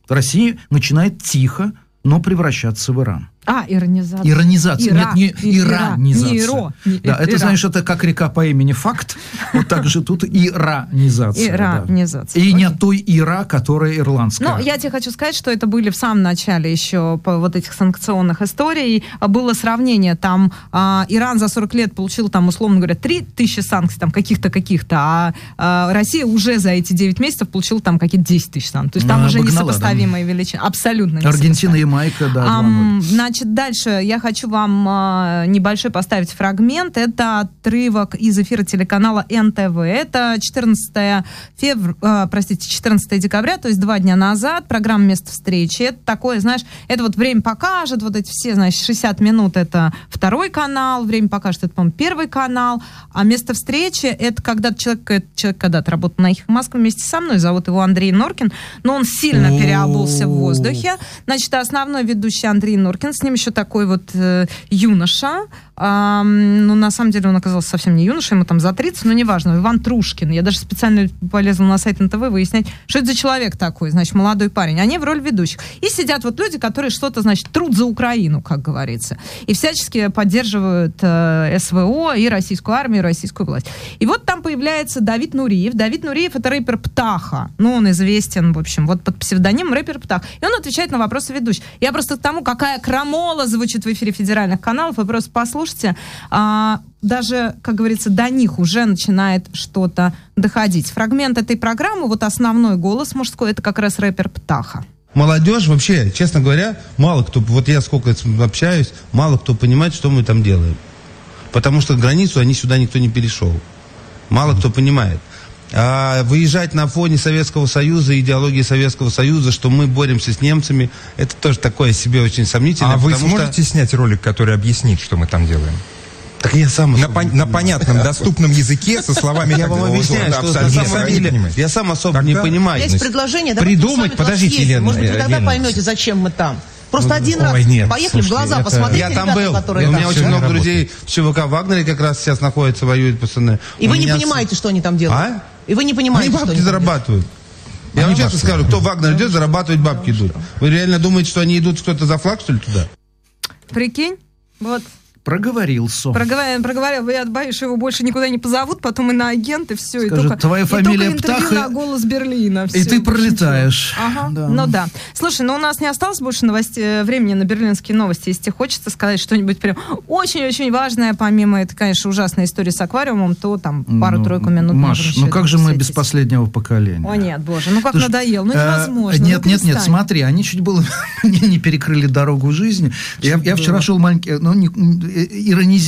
Россия начинает тихо, но превращаться в Иран. А, иронизация. Иронизация. Ира. Нет, не иранизация. Не иро. Не, да, это, знаешь, это как река по имени Факт. Вот так же тут иранизация. Иранизация. И не той Ира, которая ирландская. Ну, я тебе хочу сказать, что это были в самом начале еще по вот этих санкционных историй. Было сравнение. Там а, Иран за 40 лет получил, там, условно говоря, 3 тысячи санкций, там, каких-то, каких-то, а, а Россия уже за эти 9 месяцев получила там какие-то 10 тысяч санкций. То есть там а, уже обогнала, несопоставимые да. величины. Абсолютно Аргентина и Майка, да, а, Значит, дальше я хочу вам э, небольшой поставить фрагмент. Это отрывок из эфира телеканала НТВ. Это 14, февр... э, простите, 14 декабря, то есть два дня назад. Программа «Место встречи». Это такое, знаешь, это вот время покажет, вот эти все, значит, 60 минут это второй канал, время покажет, это, по-моему, первый канал. А место встречи это когда человек, человек когда-то работал на их Москве вместе со мной, зовут его Андрей Норкин, но он сильно переобулся в воздухе. Значит, основной ведущий Андрей Норкин, с ним еще такой вот э, юноша, а, ну, на самом деле он оказался совсем не юношей, ему там за 30, но неважно, Иван Трушкин. Я даже специально полезла на сайт НТВ выяснять, что это за человек такой, значит, молодой парень. Они в роли ведущих. И сидят вот люди, которые что-то, значит, труд за Украину, как говорится. И всячески поддерживают э, СВО и российскую армию, и российскую власть. И вот там появляется Давид Нуриев. Давид Нуриев это рэпер Птаха. Ну, он известен, в общем, вот под псевдонимом рэпер Птах. И он отвечает на вопросы ведущих. Я просто к тому, какая крамола звучит в эфире федеральных каналов, вы просто послушайте слушайте, а, даже, как говорится, до них уже начинает что-то доходить. Фрагмент этой программы, вот основной голос мужской, это как раз рэпер Птаха. Молодежь вообще, честно говоря, мало кто, вот я сколько общаюсь, мало кто понимает, что мы там делаем. Потому что границу они сюда никто не перешел. Мало кто понимает. А выезжать на фоне Советского Союза, идеологии Советского Союза, что мы боремся с немцами, это тоже такое себе очень сомнительно. А вы сможете что... снять ролик, который объяснит, что мы там делаем? Так я сам на, пон- на понятном, доступном языке со словами Я вам объясняю, что на самом деле я сам особо не понимаю. Есть предложение, придумать, подождите, Елена. Может быть, вы тогда поймете, зачем мы там. Просто ну, один раз нет, поехали слушайте, в глаза это... посмотреть Я там был. Которые у меня очень много друзей в ЧВК Вагнере как раз сейчас находятся, воюют пацаны. И вы не понимаете, что они там делают? А? И вы не понимаете, Они бабки зарабатывают. Я вам честно скажу, кто Вагнер идет, зарабатывать бабки идут. Вы реально думаете, что они идут кто-то за флаг, что ли, туда? Прикинь, вот Проговорился. Проговорил, проговорил. Я боюсь, что его больше никуда не позовут, потом и на агенты, все. Скажет, и только, твоя фамилия и только Птаха. на голос Берлина. Все, и ты пролетаешь. Ага, да. ну да. Слушай, ну у нас не осталось больше новостей, э, времени на берлинские новости. Если тебе хочется сказать что-нибудь прям очень-очень важное, помимо этой, конечно, ужасной истории с аквариумом, то там пару-тройку ну, минут Маш, ну как же мы без последнего поколения? О нет, боже, ну как Слушай, надоел, ну э, невозможно. Нет, ну, нет, нет, смотри, они чуть было не перекрыли дорогу жизни. Я, я вчера шел маленький, ну, не,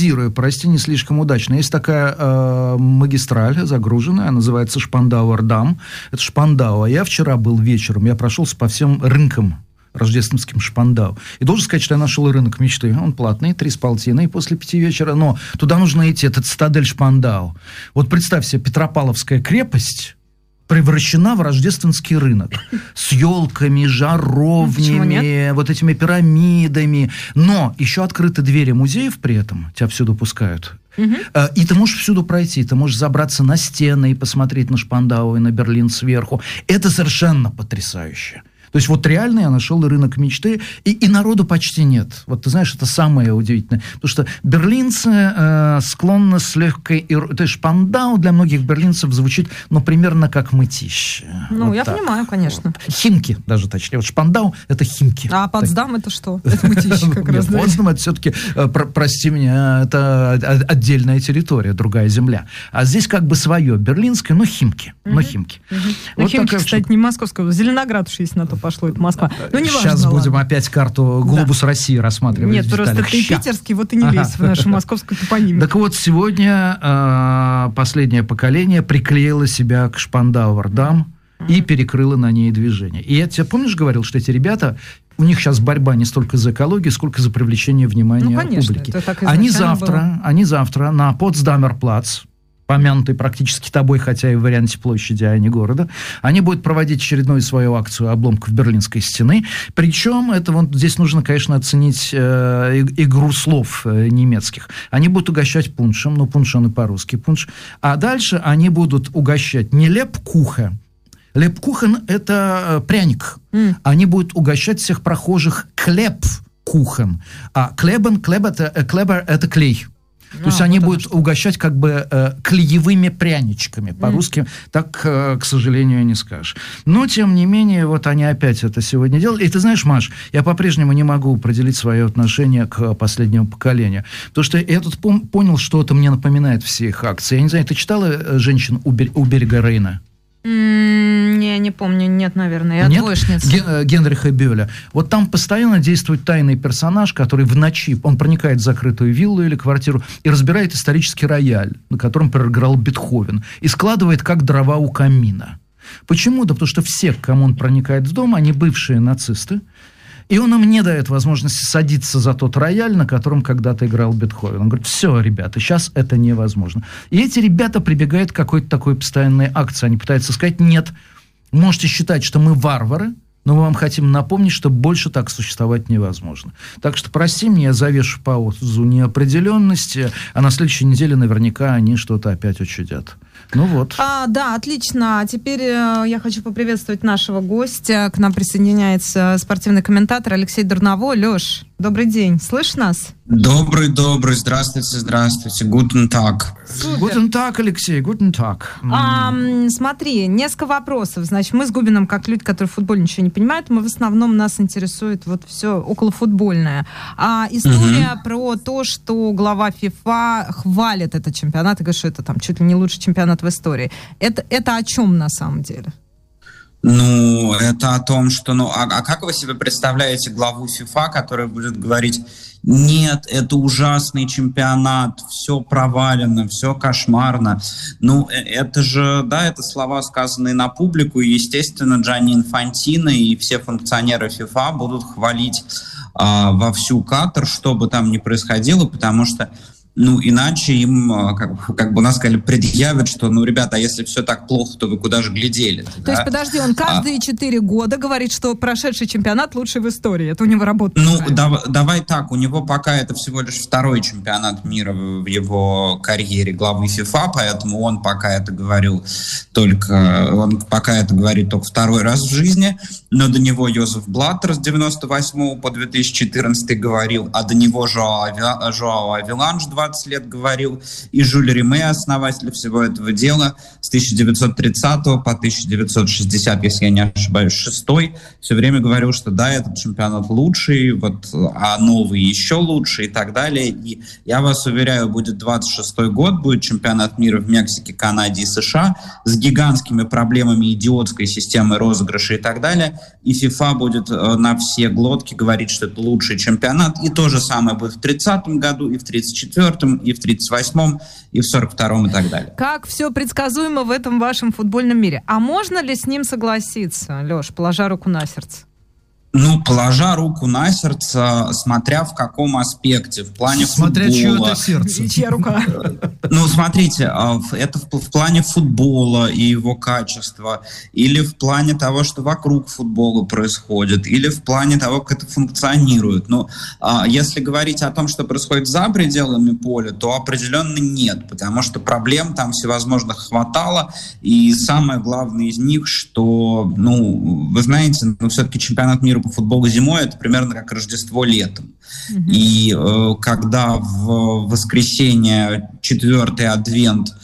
фантазирую, прости, не слишком удачно. Есть такая э, магистраль загруженная, называется Шпандауэр-Дам. Это Шпандау. А я вчера был вечером, я прошелся по всем рынкам рождественским Шпандау. И должен сказать, что я нашел рынок мечты. Он платный, три с полтиной после пяти вечера, но туда нужно идти, этот стадель Шпандау. Вот представь себе, Петропавловская крепость, превращена в рождественский рынок с елками, жаровнями, вот этими пирамидами. Но еще открыты двери музеев при этом, тебя всюду пускают. Угу. И ты можешь всюду пройти, ты можешь забраться на стены и посмотреть на Шпандау и на Берлин сверху. Это совершенно потрясающе. То есть вот реально я нашел рынок мечты, и, и народу почти нет. Вот ты знаешь, это самое удивительное. Потому что берлинцы э, склонны с легкой... То есть шпандау для многих берлинцев звучит, ну, примерно как мытище. Ну, вот я так. понимаю, конечно. Вот. Химки даже точнее. Вот шпандау — это химки. А Потсдам — это что? Это мытище как раз. Потсдам — это все-таки, э, прости меня, это отдельная территория, другая земля. А здесь как бы свое, берлинское, но химки. Но химки. Ну, химки, кстати, не московского. Зеленоград уж есть на то пошло, это Москва. Ну, не Сейчас важно, будем ладно. опять карту «Глобус да. России» рассматривать. Нет, просто ты Ща. питерский, вот и не лезь в нашу московскую топонимику. Так вот, сегодня э, последнее поколение приклеило себя к Шпандауэр-дам и перекрыло на ней движение. И я тебе, помнишь, говорил, что эти ребята у них сейчас борьба не столько за экологию, сколько за привлечение внимания ну, конечно, публики. Они завтра, было. они завтра на Потсдамерплац, помянутый практически тобой, хотя и в варианте площади, а не города, они будут проводить очередную свою акцию обломков Берлинской стены. Причем это вот здесь нужно, конечно, оценить э, игру слов э, немецких. Они будут угощать пуншем, ну пунш он и по-русски пунш, а дальше они будут угощать не лепкуха, Лепкухен – это э, пряник. Mm. Они будут угощать всех прохожих клеп кухен. А клебен, клеб это, э, клебер – это клей. То а, есть они будут что. угощать как бы э, клеевыми пряничками. По-русски mm. так, э, к сожалению, не скажешь. Но, тем не менее, вот они опять это сегодня делали. И ты знаешь, Маш, я по-прежнему не могу определить свое отношение к последнему поколению. Потому что я тут пом- понял, что это мне напоминает все их акции. Я не знаю, ты читала «Женщин у, бер- у берега Рейна»? Не, не помню, нет, наверное, я нет? Ген, э, Генриха Бёля. Вот там постоянно действует тайный персонаж, который в ночи, он проникает в закрытую виллу или квартиру и разбирает исторический рояль, на котором проиграл Бетховен, и складывает как дрова у камина. Почему? Да потому что все, к кому он проникает в дом, они бывшие нацисты, и он им не дает возможности садиться за тот рояль, на котором когда-то играл Бетховен. Он говорит, все, ребята, сейчас это невозможно. И эти ребята прибегают к какой-то такой постоянной акции. Они пытаются сказать, нет, можете считать, что мы варвары, но мы вам хотим напомнить, что больше так существовать невозможно. Так что прости меня, я завешу паузу неопределенности, а на следующей неделе наверняка они что-то опять учудят. Ну вот. А, да, отлично. Теперь э, я хочу поприветствовать нашего гостя. К нам присоединяется спортивный комментатор Алексей Дурново. Леш, добрый день. Слышь нас? Добрый, добрый. Здравствуйте, здравствуйте. Guten Tag. Guten Tag, Алексей, guten Tag. А, смотри, несколько вопросов. Значит, мы с Губином, как люди, которые в футболе ничего не понимают, мы в основном нас интересует вот все околофутбольное. А история угу. про то, что глава ФИФА хвалит этот чемпионат и говорит, что это там чуть ли не лучший чемпионат в истории. Это, это о чем на самом деле? Ну, это о том, что, ну, а, а как вы себе представляете главу ФИФА, которая будет говорить, нет, это ужасный чемпионат, все провалено, все кошмарно. Ну, э, это же, да, это слова, сказанные на публику, и, естественно, Джанни Инфантино и все функционеры ФИФА будут хвалить а, во всю Катар, что бы там ни происходило, потому что ну, иначе им, а, как, как бы нас сказали, предъявят, что, ну, ребята, а если все так плохо, то вы куда же глядели? То да? есть, подожди, он каждые четыре а... года говорит, что прошедший чемпионат лучший в истории. Это у него работает. Ну, да, давай так, у него пока это всего лишь второй чемпионат мира в его карьере главы ФИФА, поэтому он пока это говорил только, он пока это говорит только второй раз в жизни, но до него Йозеф Блаттер с 98 по 2014 говорил, а до него Жоао, Авиланж 20 20 лет говорил, и Жюль Риме, основатель всего этого дела, с 1930 по 1960, если я не ошибаюсь, шестой, все время говорил, что да, этот чемпионат лучший, вот, а новый еще лучше и так далее. И я вас уверяю, будет 26 год, будет чемпионат мира в Мексике, Канаде и США с гигантскими проблемами идиотской системы розыгрыша и так далее. И FIFA будет э, на все глотки говорить, что это лучший чемпионат. И то же самое будет в 30 году и в 34 34-м, и в 38-м, и в 42-м и так далее. Как все предсказуемо в этом вашем футбольном мире. А можно ли с ним согласиться, Леш, положа руку на сердце? Ну, положа руку на сердце, смотря в каком аспекте, в плане смотря футбола. Смотря чье это сердце. Чья рука? Ну, смотрите, а, это в, плане футбола и его качества, или в плане того, что вокруг футбола происходит, или в плане того, как это функционирует. Но а, если говорить о том, что происходит за пределами поля, то определенно нет, потому что проблем там всевозможных хватало, и самое главное из них, что, ну, вы знаете, ну, все-таки чемпионат мира по футболу зимой это примерно как Рождество летом. Mm-hmm. И э, когда в воскресенье четвертый адвент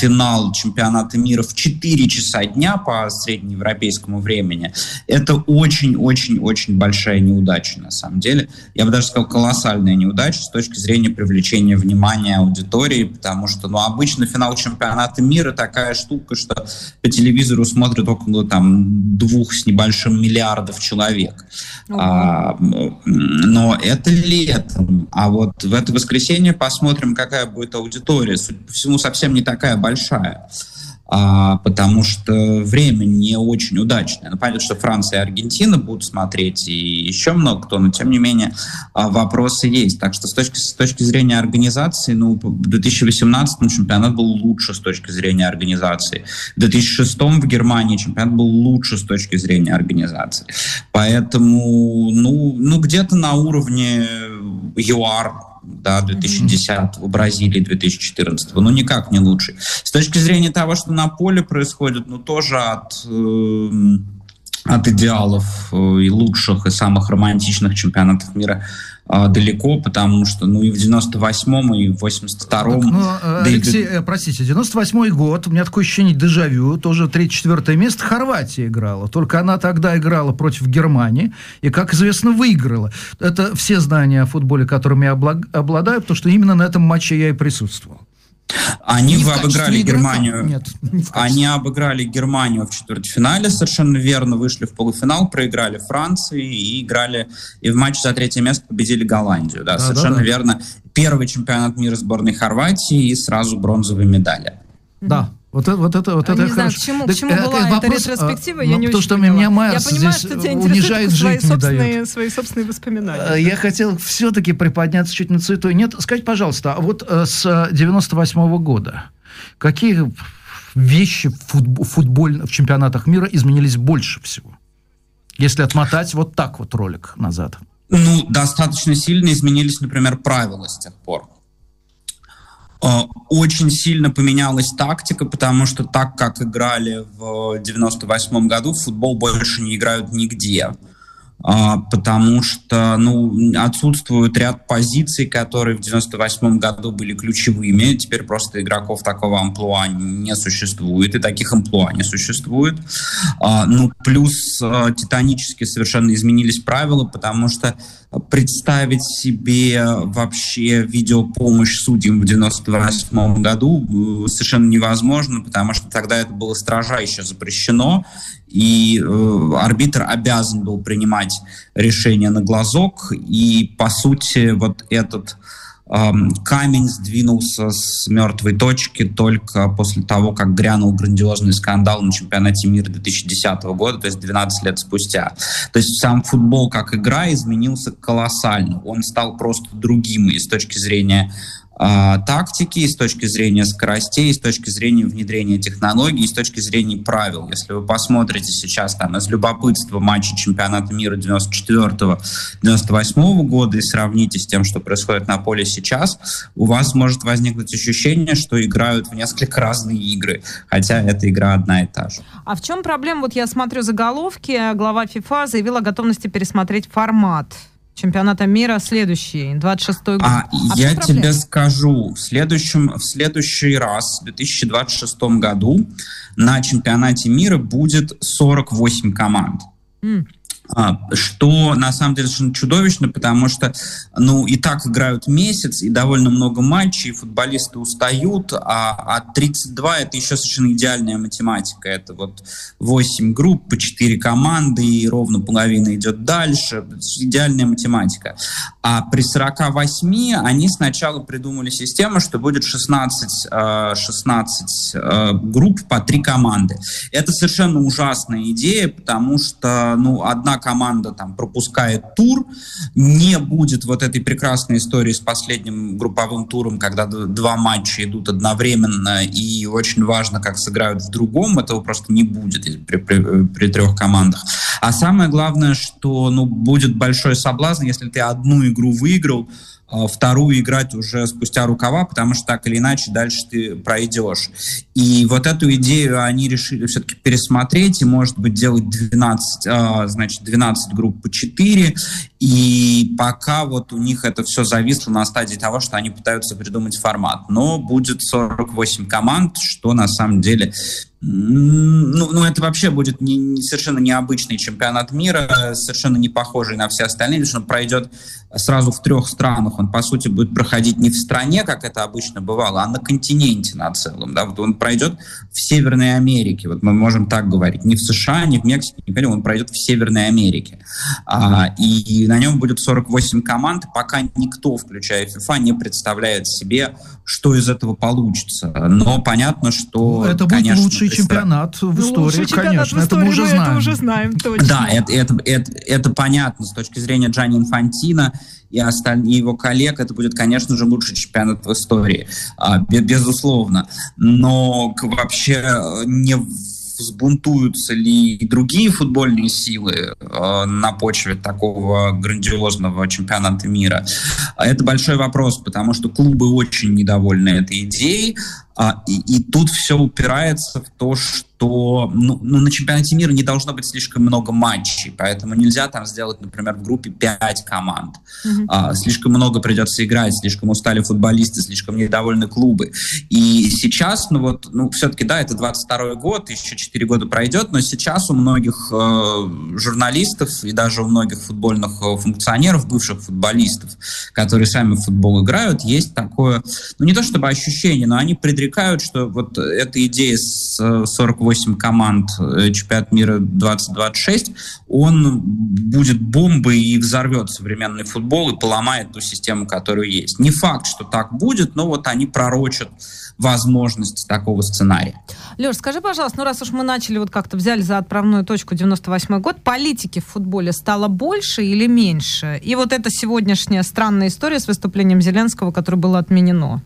финал чемпионата мира в 4 часа дня по среднеевропейскому времени, это очень-очень-очень большая неудача на самом деле. Я бы даже сказал, колоссальная неудача с точки зрения привлечения внимания аудитории, потому что ну, обычно финал чемпионата мира такая штука, что по телевизору смотрят около там двух с небольшим миллиардов человек. А, но это летом. А вот в это воскресенье посмотрим, какая будет аудитория. Судя по всему, совсем не такая большая а, потому что время не очень удачное. Ну, понятно, что Франция и Аргентина будут смотреть, и еще много кто, но тем не менее а, вопросы есть. Так что с точки, с точки зрения организации, ну, в 2018 чемпионат был лучше с точки зрения организации. В 2006 в Германии чемпионат был лучше с точки зрения организации. Поэтому, ну, ну где-то на уровне ЮАР да, 2010 в Бразилии 2014 ну никак не лучше. С точки зрения того, что на поле происходит, ну тоже от э, от идеалов э, и лучших и самых романтичных чемпионатов мира а, далеко, потому что, ну, и в 98-м, и в 82-м... Ну, да Алексей, и... Э, простите, 98-й год, у меня такое ощущение дежавю, тоже 3-4 место, Хорватия играла, только она тогда играла против Германии, и, как известно, выиграла. Это все знания о футболе, которыми я обладаю, потому что именно на этом матче я и присутствовал. Они не обыграли Германию. Нет, они обыграли Германию в четвертьфинале, совершенно верно, вышли в полуфинал, проиграли Франции и играли и в матче за третье место победили Голландию. Да, да совершенно да, да. верно. Первый чемпионат мира сборной Хорватии и сразу бронзовые медали. Да, вот это, вот это, вот это не знаю, к чему, к чему была это, вопрос, ретроспектива, а, я ну, не потому очень что поняла. меня Майерс Я понимаю, здесь что тебя унижает свои жить собственные, свои собственные воспоминания. А, я хотел все-таки приподняться чуть на цвету. Нет, скажите, пожалуйста, а вот э, с 98 -го года какие вещи в, футбол, в чемпионатах мира изменились больше всего? Если отмотать вот так вот ролик назад. Ну, достаточно сильно изменились, например, правила с тех пор. Э, очень сильно поменялась тактика, потому что так, как играли в 98 году, футбол больше не играют нигде. А, потому что ну, отсутствует ряд позиций, которые в 98 году были ключевыми. Теперь просто игроков такого амплуа не существует, и таких амплуа не существует. А, ну, плюс а, титанически совершенно изменились правила, потому что представить себе вообще видеопомощь судьям в 98 году э, совершенно невозможно, потому что тогда это было строжайше запрещено, и э, арбитр обязан был принимать решение на глазок, и, по сути, вот этот э, камень сдвинулся с мертвой точки только после того, как грянул грандиозный скандал на чемпионате мира 2010 года, то есть 12 лет спустя. То есть сам футбол как игра изменился колоссально. Он стал просто другим и с точки зрения тактики, и с точки зрения скоростей, с точки зрения внедрения технологий, с точки зрения правил. Если вы посмотрите сейчас там из любопытства матчи чемпионата мира 94-98 года и сравните с тем, что происходит на поле сейчас, у вас может возникнуть ощущение, что играют в несколько разные игры, хотя эта игра одна и та же. А в чем проблема? Вот я смотрю заголовки, глава ФИФА заявила о готовности пересмотреть формат чемпионата мира следующий, 26-й год. А, а я тебе скажу, в следующем, в следующий раз, в 2026 году, на чемпионате мира будет 48 команд. Mm. А, что на самом деле совершенно чудовищно, потому что, ну, и так играют месяц, и довольно много матчей, футболисты устают, а, а 32 это еще совершенно идеальная математика. Это вот 8 групп по 4 команды, и ровно половина идет дальше. Идеальная математика. А при 48 они сначала придумали систему, что будет 16, 16 э, э, групп по 3 команды. Это совершенно ужасная идея, потому что, ну, одна команда там пропускает тур, не будет вот этой прекрасной истории с последним групповым туром, когда два матча идут одновременно, и очень важно, как сыграют в другом, этого просто не будет при, при, при трех командах. А самое главное, что ну, будет большой соблазн, если ты одну игру выиграл, вторую играть уже спустя рукава, потому что так или иначе дальше ты пройдешь. И вот эту идею они решили все-таки пересмотреть и, может быть, делать 12, а, значит, 12 групп по 4. И пока вот у них это все зависло на стадии того, что они пытаются придумать формат. Но будет 48 команд, что на самом деле ну, ну, это вообще будет не, не, совершенно необычный чемпионат мира, совершенно не похожий на все остальные, потому что он пройдет сразу в трех странах. Он, по сути, будет проходить не в стране, как это обычно бывало, а на континенте на целом. Да? Вот он пройдет в Северной Америке. Вот мы можем так говорить. Не в США, не в Мексике, не в он пройдет в Северной Америке. А, и на нем будет 48 команд. Пока никто, включая FIFA, не представляет себе, что из этого получится. Но понятно, что... Ну, это будет конечно, лучший чемпионат в истории, лучший чемпионат конечно. В истории, это мы уже знаем. Это уже знаем точно. Да, это, это, это, это понятно с точки зрения Джани Инфантина и остальные его коллег, это будет, конечно же, лучший чемпионат в истории, а, безусловно. Но вообще э, не взбунтуются ли другие футбольные силы э, на почве такого грандиозного чемпионата мира? Это большой вопрос, потому что клубы очень недовольны этой идеей, а, и, и тут все упирается в то, что ну, ну, на чемпионате мира не должно быть слишком много матчей, поэтому нельзя там сделать, например, в группе 5 команд. Mm-hmm. А, слишком много придется играть, слишком устали футболисты, слишком недовольны клубы. И сейчас, ну вот, ну все-таки, да, это 22 год, еще 4 года пройдет, но сейчас у многих э, журналистов и даже у многих футбольных э, функционеров, бывших футболистов, которые сами в футбол играют, есть такое, ну не то чтобы ощущение, но они предрекают предрекают, что вот эта идея с 48 команд э, чемпионат мира 2026, он будет бомбой и взорвет современный футбол и поломает ту систему, которая есть. Не факт, что так будет, но вот они пророчат возможность такого сценария. Леш, скажи, пожалуйста, ну раз уж мы начали, вот как-то взяли за отправную точку 98 год, политики в футболе стало больше или меньше? И вот эта сегодняшняя странная история с выступлением Зеленского, которое было отменено.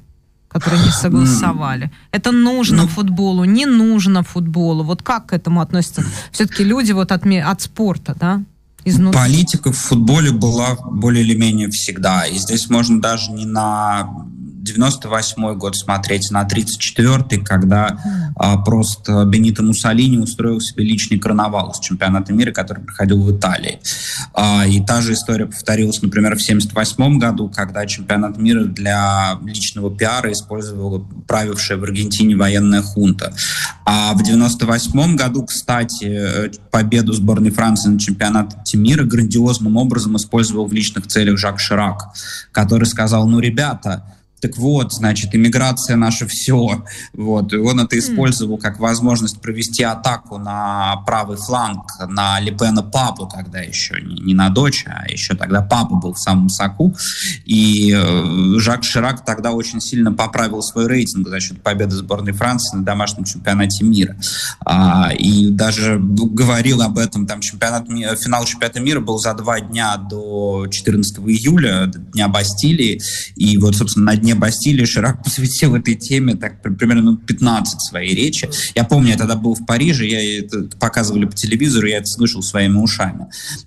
Которые не согласовали. Это нужно ну, футболу, не нужно футболу. Вот как к этому относятся все-таки люди вот от, от спорта, да? Изнутри. Политика в футболе была более или менее всегда. И здесь можно даже не на 98 год смотреть, на 34-й, когда а, просто Бенито Муссолини устроил себе личный карнавал с чемпионата мира, который проходил в Италии. А, и та же история повторилась, например, в 78 году, когда чемпионат мира для личного пиара использовала правившая в Аргентине военная хунта. А в 98 году, кстати, победу сборной Франции на чемпионате мира грандиозным образом использовал в личных целях Жак Ширак, который сказал, ну, ребята, так вот, значит, иммиграция наше все. Вот. И он это использовал как возможность провести атаку на правый фланг, на Лепена папу тогда еще, не, не на дочь, а еще тогда папа был в самом соку. И э, Жак Ширак тогда очень сильно поправил свой рейтинг за счет победы сборной Франции на домашнем чемпионате мира. А, и даже говорил об этом, там чемпионат, финал чемпионата мира был за два дня до 14 июля, Дня Бастилии. И вот, собственно, на дне дне Бастилии Ширак посвятил этой теме так примерно 15 своей речи. Я помню, я тогда был в Париже, я это показывали по телевизору, я это слышал своими ушами.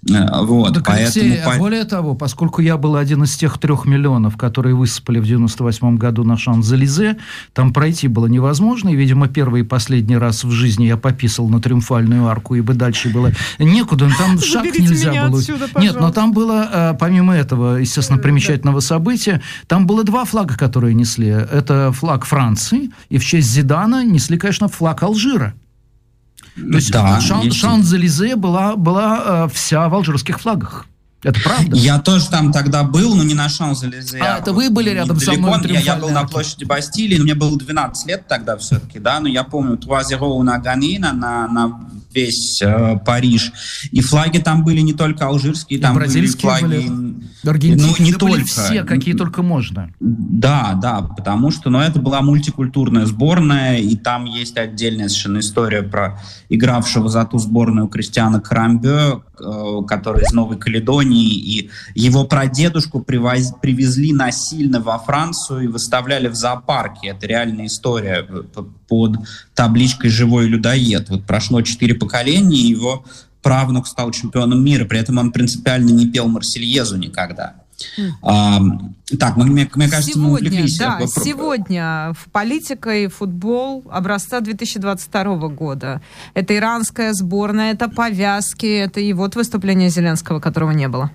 Э, вот, так, поэтому... Алексей, а более того, поскольку я был один из тех трех миллионов, которые высыпали в 98 году на Шан-Зализе, там пройти было невозможно, и, видимо, первый и последний раз в жизни я пописал на Триумфальную арку, ибо дальше было некуда, там шаг нельзя было. Отсюда, Нет, но там было, э, помимо этого, естественно, примечательного события, там было два флага, флаг, которые несли, это флаг Франции, и в честь Зидана несли, конечно, флаг Алжира. То есть да, Шан, Шан-Зализе была, была э, вся в алжирских флагах. Это правда? Я тоже там тогда был, но не на Шан-Залезе. А, это вы были рядом со мной? Я, я был на площади Бастилии, мне было 12 лет тогда все-таки, да, но я помню Туазероу на Ганина, на, на весь э, Париж. И флаги там были не только алжирские, там были флаги... Были, ну, не только. Были все, какие только можно. Да, да, потому что, ну, это была мультикультурная сборная, и там есть отдельная совершенно история про игравшего за ту сборную Кристиана Крамбе, э, который из Новой Каледонии, и его прадедушку привоз, привезли насильно во Францию и выставляли в зоопарке. Это реальная история под табличкой «Живой людоед». Вот прошло четыре поколения, его правнук стал чемпионом мира, при этом он принципиально не пел Марсельезу никогда. А, так, мне, мне кажется, сегодня, мы увлеклись. Да, сегодня в политика и футбол образца 2022 года. Это иранская сборная, это повязки, это и вот выступление Зеленского, которого не было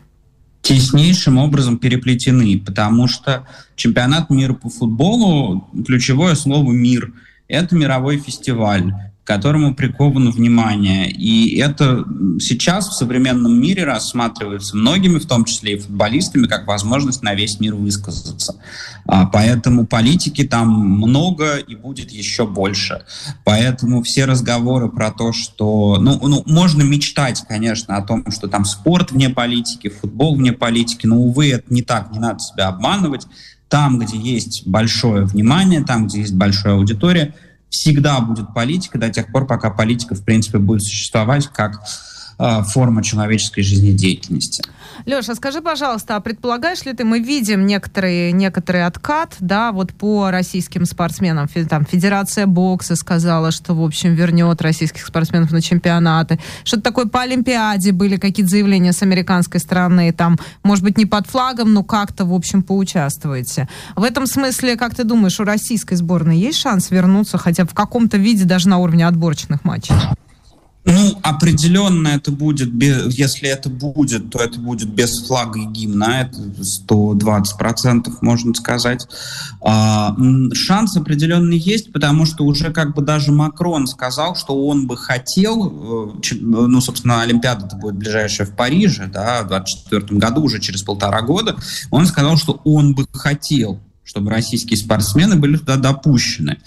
теснейшим образом переплетены, потому что чемпионат мира по футболу, ключевое слово «мир», это мировой фестиваль которому приковано внимание. И это сейчас в современном мире рассматривается многими, в том числе и футболистами, как возможность на весь мир высказаться. А, поэтому политики там много и будет еще больше. Поэтому все разговоры про то, что... Ну, ну, можно мечтать, конечно, о том, что там спорт вне политики, футбол вне политики, но, увы, это не так, не надо себя обманывать. Там, где есть большое внимание, там, где есть большая аудитория – всегда будет политика до тех пор, пока политика, в принципе, будет существовать как э, форма человеческой жизнедеятельности. Леша, скажи, пожалуйста, а предполагаешь ли ты, мы видим некоторые, некоторый откат, да, вот по российским спортсменам, там, Федерация бокса сказала, что, в общем, вернет российских спортсменов на чемпионаты, что-то такое по Олимпиаде были какие-то заявления с американской стороны, там, может быть, не под флагом, но как-то, в общем, поучаствуете. В этом смысле, как ты думаешь, у российской сборной есть шанс вернуться хотя в каком-то виде даже на уровне отборочных матчей? Ну, определенно это будет, если это будет, то это будет без флага и гимна, это 120% можно сказать. А, шанс определенно есть, потому что уже как бы даже Макрон сказал, что он бы хотел, э, ну, собственно, Олимпиада это будет ближайшая в Париже, да, в 2024 году, уже через полтора года, он сказал, что он бы хотел чтобы российские спортсмены были туда допущены.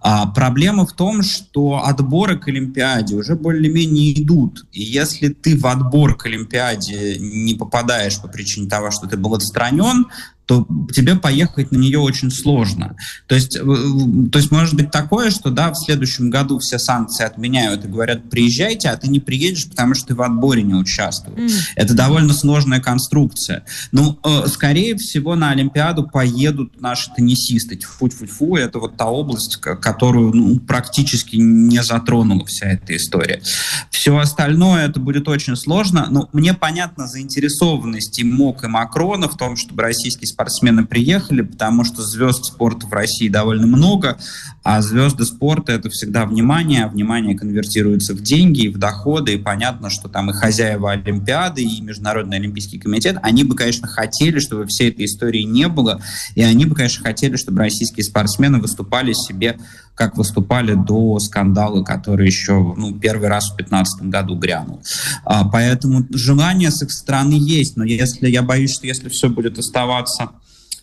А проблема в том, что отборы к Олимпиаде уже более-менее идут. И если ты в отбор к Олимпиаде не попадаешь по причине того, что ты был отстранен, то тебе поехать на нее очень сложно. То есть, э, то есть может быть такое, что да, в следующем году все санкции отменяют и говорят, приезжайте, а ты не приедешь, потому что ты в отборе не участвуешь. Mm. Это довольно сложная конструкция. Ну, э, скорее всего, на Олимпиаду поедут наши теннисисты. Тьфу-тьфу-тьфу, это вот та область, которую ну, практически не затронула вся эта история. Все остальное это будет очень сложно. Но мне понятна заинтересованность и МОК, и Макрона в том, чтобы российские спортсмены приехали, потому что звезд спорта в России довольно много, а звезды спорта это всегда внимание, а внимание конвертируется в деньги и в доходы, и понятно, что там и хозяева Олимпиады, и Международный Олимпийский комитет, они бы, конечно, хотели, чтобы всей этой истории не было, и они бы, конечно, хотели, чтобы российские спортсмены выступали себе как выступали до скандала, который еще ну, первый раз в 2015 году грянул. А, поэтому желание с их стороны есть, но если я боюсь, что если все будет оставаться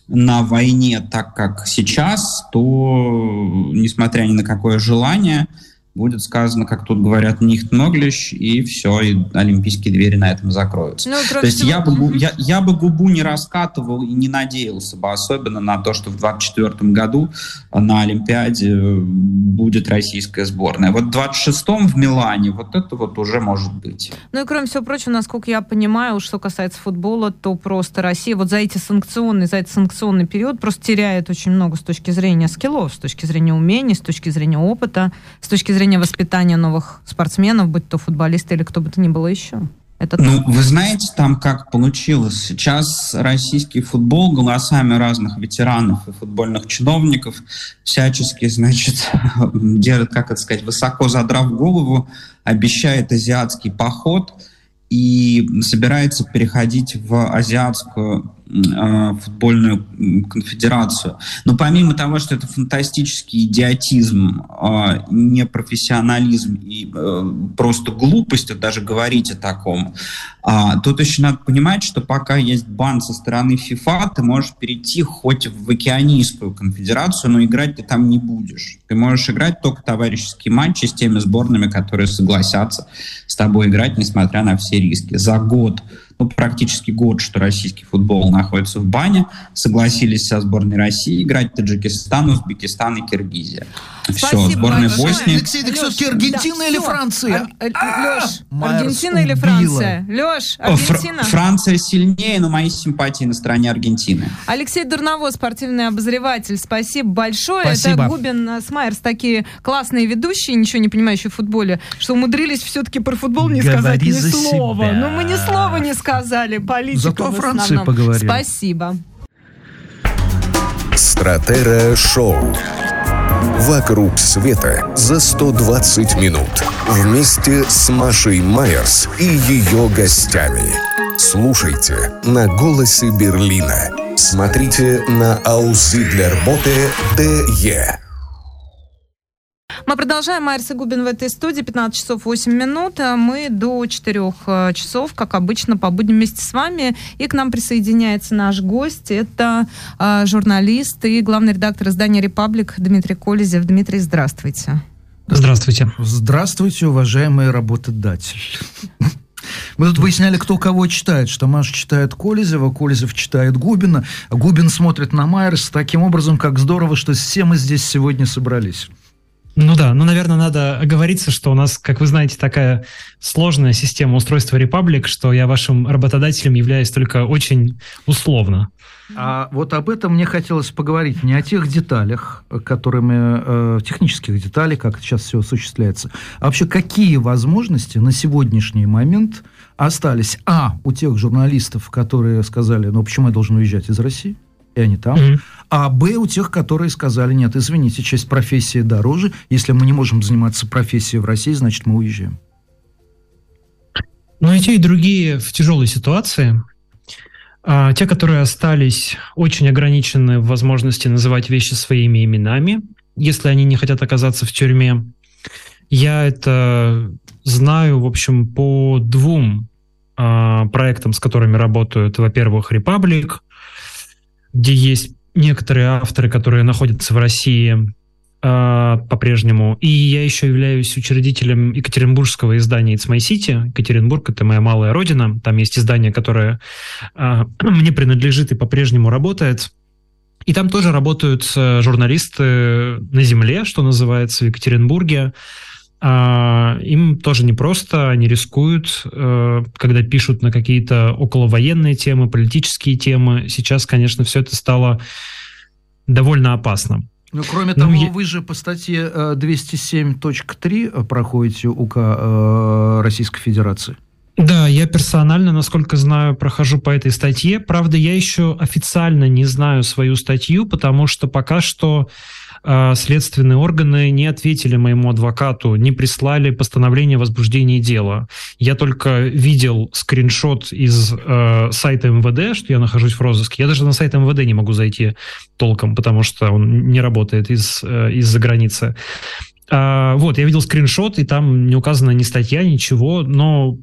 на войне так, как сейчас, то, несмотря ни на какое желание, будет сказано, как тут говорят, nicht möglich, и все, и олимпийские двери на этом закроются. Ну, то есть я бы, я, я бы губу не раскатывал и не надеялся бы, особенно на то, что в 2024 году на Олимпиаде будет российская сборная. Вот в 26-м в Милане вот это вот уже может быть. Ну и кроме всего прочего, насколько я понимаю, что касается футбола, то просто Россия вот за эти санкционные, за этот санкционный период просто теряет очень много с точки зрения скиллов, с точки зрения умений, с точки зрения опыта, с точки зрения зрения воспитания новых спортсменов, будь то футболисты или кто бы то ни было еще? Это ну, вы знаете, там как получилось. Сейчас российский футбол голосами разных ветеранов и футбольных чиновников всячески, значит, держит, как это сказать, высоко задрав голову, обещает азиатский поход и собирается переходить в азиатскую футбольную конфедерацию. Но помимо того, что это фантастический идиотизм, э, непрофессионализм и э, просто глупость даже говорить о таком, тут еще надо понимать, что пока есть бан со стороны FIFA, ты можешь перейти хоть в океанийскую конфедерацию, но играть ты там не будешь. Ты можешь играть только товарищеские матчи с теми сборными, которые согласятся с тобой играть, несмотря на все риски. За год ну, практически год, что российский футбол находится в бане, согласились со сборной России играть Таджикистан, Узбекистан и Киргизия. Все, сборная большое. Боснии. Алексей, так все-таки Аргентина да, или все. Франция? А, а, Леш, Аргентина или Франция? Леш, Аргентина. Фр- Франция сильнее, но мои симпатии на стороне Аргентины. Алексей Дурново, спортивный обозреватель, спасибо большое. Спасибо. Это Губин э, Смайерс, такие классные ведущие, ничего не понимающие в футболе, что умудрились все-таки про футбол не Говори сказать ни слова. Себя. Ну, мы ни слова не сказали, политику Зато о Франции поговорили. Спасибо. Стратера Шоу. «Вокруг света» за 120 минут вместе с Машей Майерс и ее гостями. Слушайте на «Голосе Берлина». Смотрите на Аузидлерботе ДЕ. Мы продолжаем. Марис Губин в этой студии. 15 часов 8 минут. Мы до 4 э, часов, как обычно, побудем вместе с вами. И к нам присоединяется наш гость. Это э, журналист и главный редактор издания «Репаблик» Дмитрий Колезев. Дмитрий, здравствуйте. Здравствуйте. Здравствуйте, уважаемый работодатель. Мы тут выясняли, кто кого читает, что Маша читает Колезева, Колезев читает Губина, а Губин смотрит на Майерс таким образом, как здорово, что все мы здесь сегодня собрались. Ну да, ну, наверное, надо оговориться, что у нас, как вы знаете, такая сложная система устройства Republic, что я вашим работодателем являюсь только очень условно. А вот об этом мне хотелось поговорить не о тех деталях, которыми, э, технических деталей, как сейчас все осуществляется, а вообще какие возможности на сегодняшний момент остались, а, у тех журналистов, которые сказали, ну почему я должен уезжать из России, и они там. Mm-hmm. А Б у тех, которые сказали, нет, извините, часть профессии дороже. Если мы не можем заниматься профессией в России, значит, мы уезжаем. Ну и те, и другие в тяжелой ситуации. А, те, которые остались, очень ограничены в возможности называть вещи своими именами, если они не хотят оказаться в тюрьме. Я это знаю, в общем, по двум а, проектам, с которыми работают. Во-первых, Republic, где есть некоторые авторы, которые находятся в России, э, по-прежнему. И я еще являюсь учредителем Екатеринбургского издания It's My City. Екатеринбург — это моя малая родина. Там есть издание, которое э, мне принадлежит и по-прежнему работает. И там тоже работают журналисты на земле, что называется, в Екатеринбурге. А, им тоже непросто, они рискуют, э, когда пишут на какие-то околовоенные темы, политические темы. Сейчас, конечно, все это стало довольно опасно. Ну, кроме ну, того, я... вы же по статье 207.3 э, проходите УК э, Российской Федерации. Да, я персонально, насколько знаю, прохожу по этой статье. Правда, я еще официально не знаю свою статью, потому что пока что э, следственные органы не ответили моему адвокату, не прислали постановление о возбуждении дела. Я только видел скриншот из э, сайта МВД, что я нахожусь в розыске. Я даже на сайт МВД не могу зайти толком, потому что он не работает из, э, из-за границы. А, вот, я видел скриншот, и там не указана ни статья, ничего, но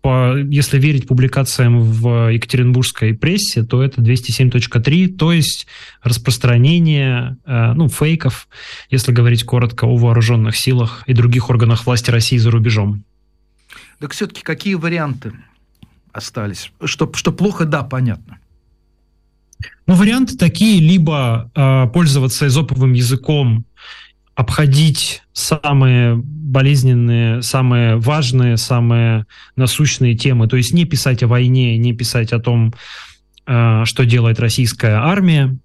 по, если верить публикациям в екатеринбургской прессе, то это 207.3, то есть распространение э, ну, фейков, если говорить коротко, о вооруженных силах и других органах власти России за рубежом. Так все-таки какие варианты остались? Что, что плохо, да, понятно. Ну, варианты такие, либо э, пользоваться изоповым языком обходить самые болезненные, самые важные, самые насущные темы. То есть не писать о войне, не писать о том, э, что делает российская армия,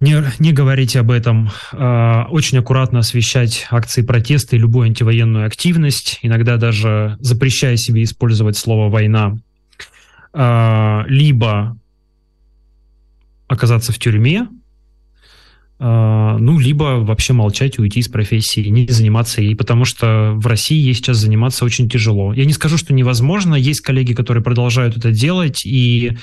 не, не говорить об этом, э, очень аккуратно освещать акции протеста и любую антивоенную активность, иногда даже запрещая себе использовать слово «война», э, либо оказаться в тюрьме, ну, либо вообще молчать уйти из профессии, не заниматься ей, потому что в России ей сейчас заниматься очень тяжело. Я не скажу, что невозможно, есть коллеги, которые продолжают это делать, и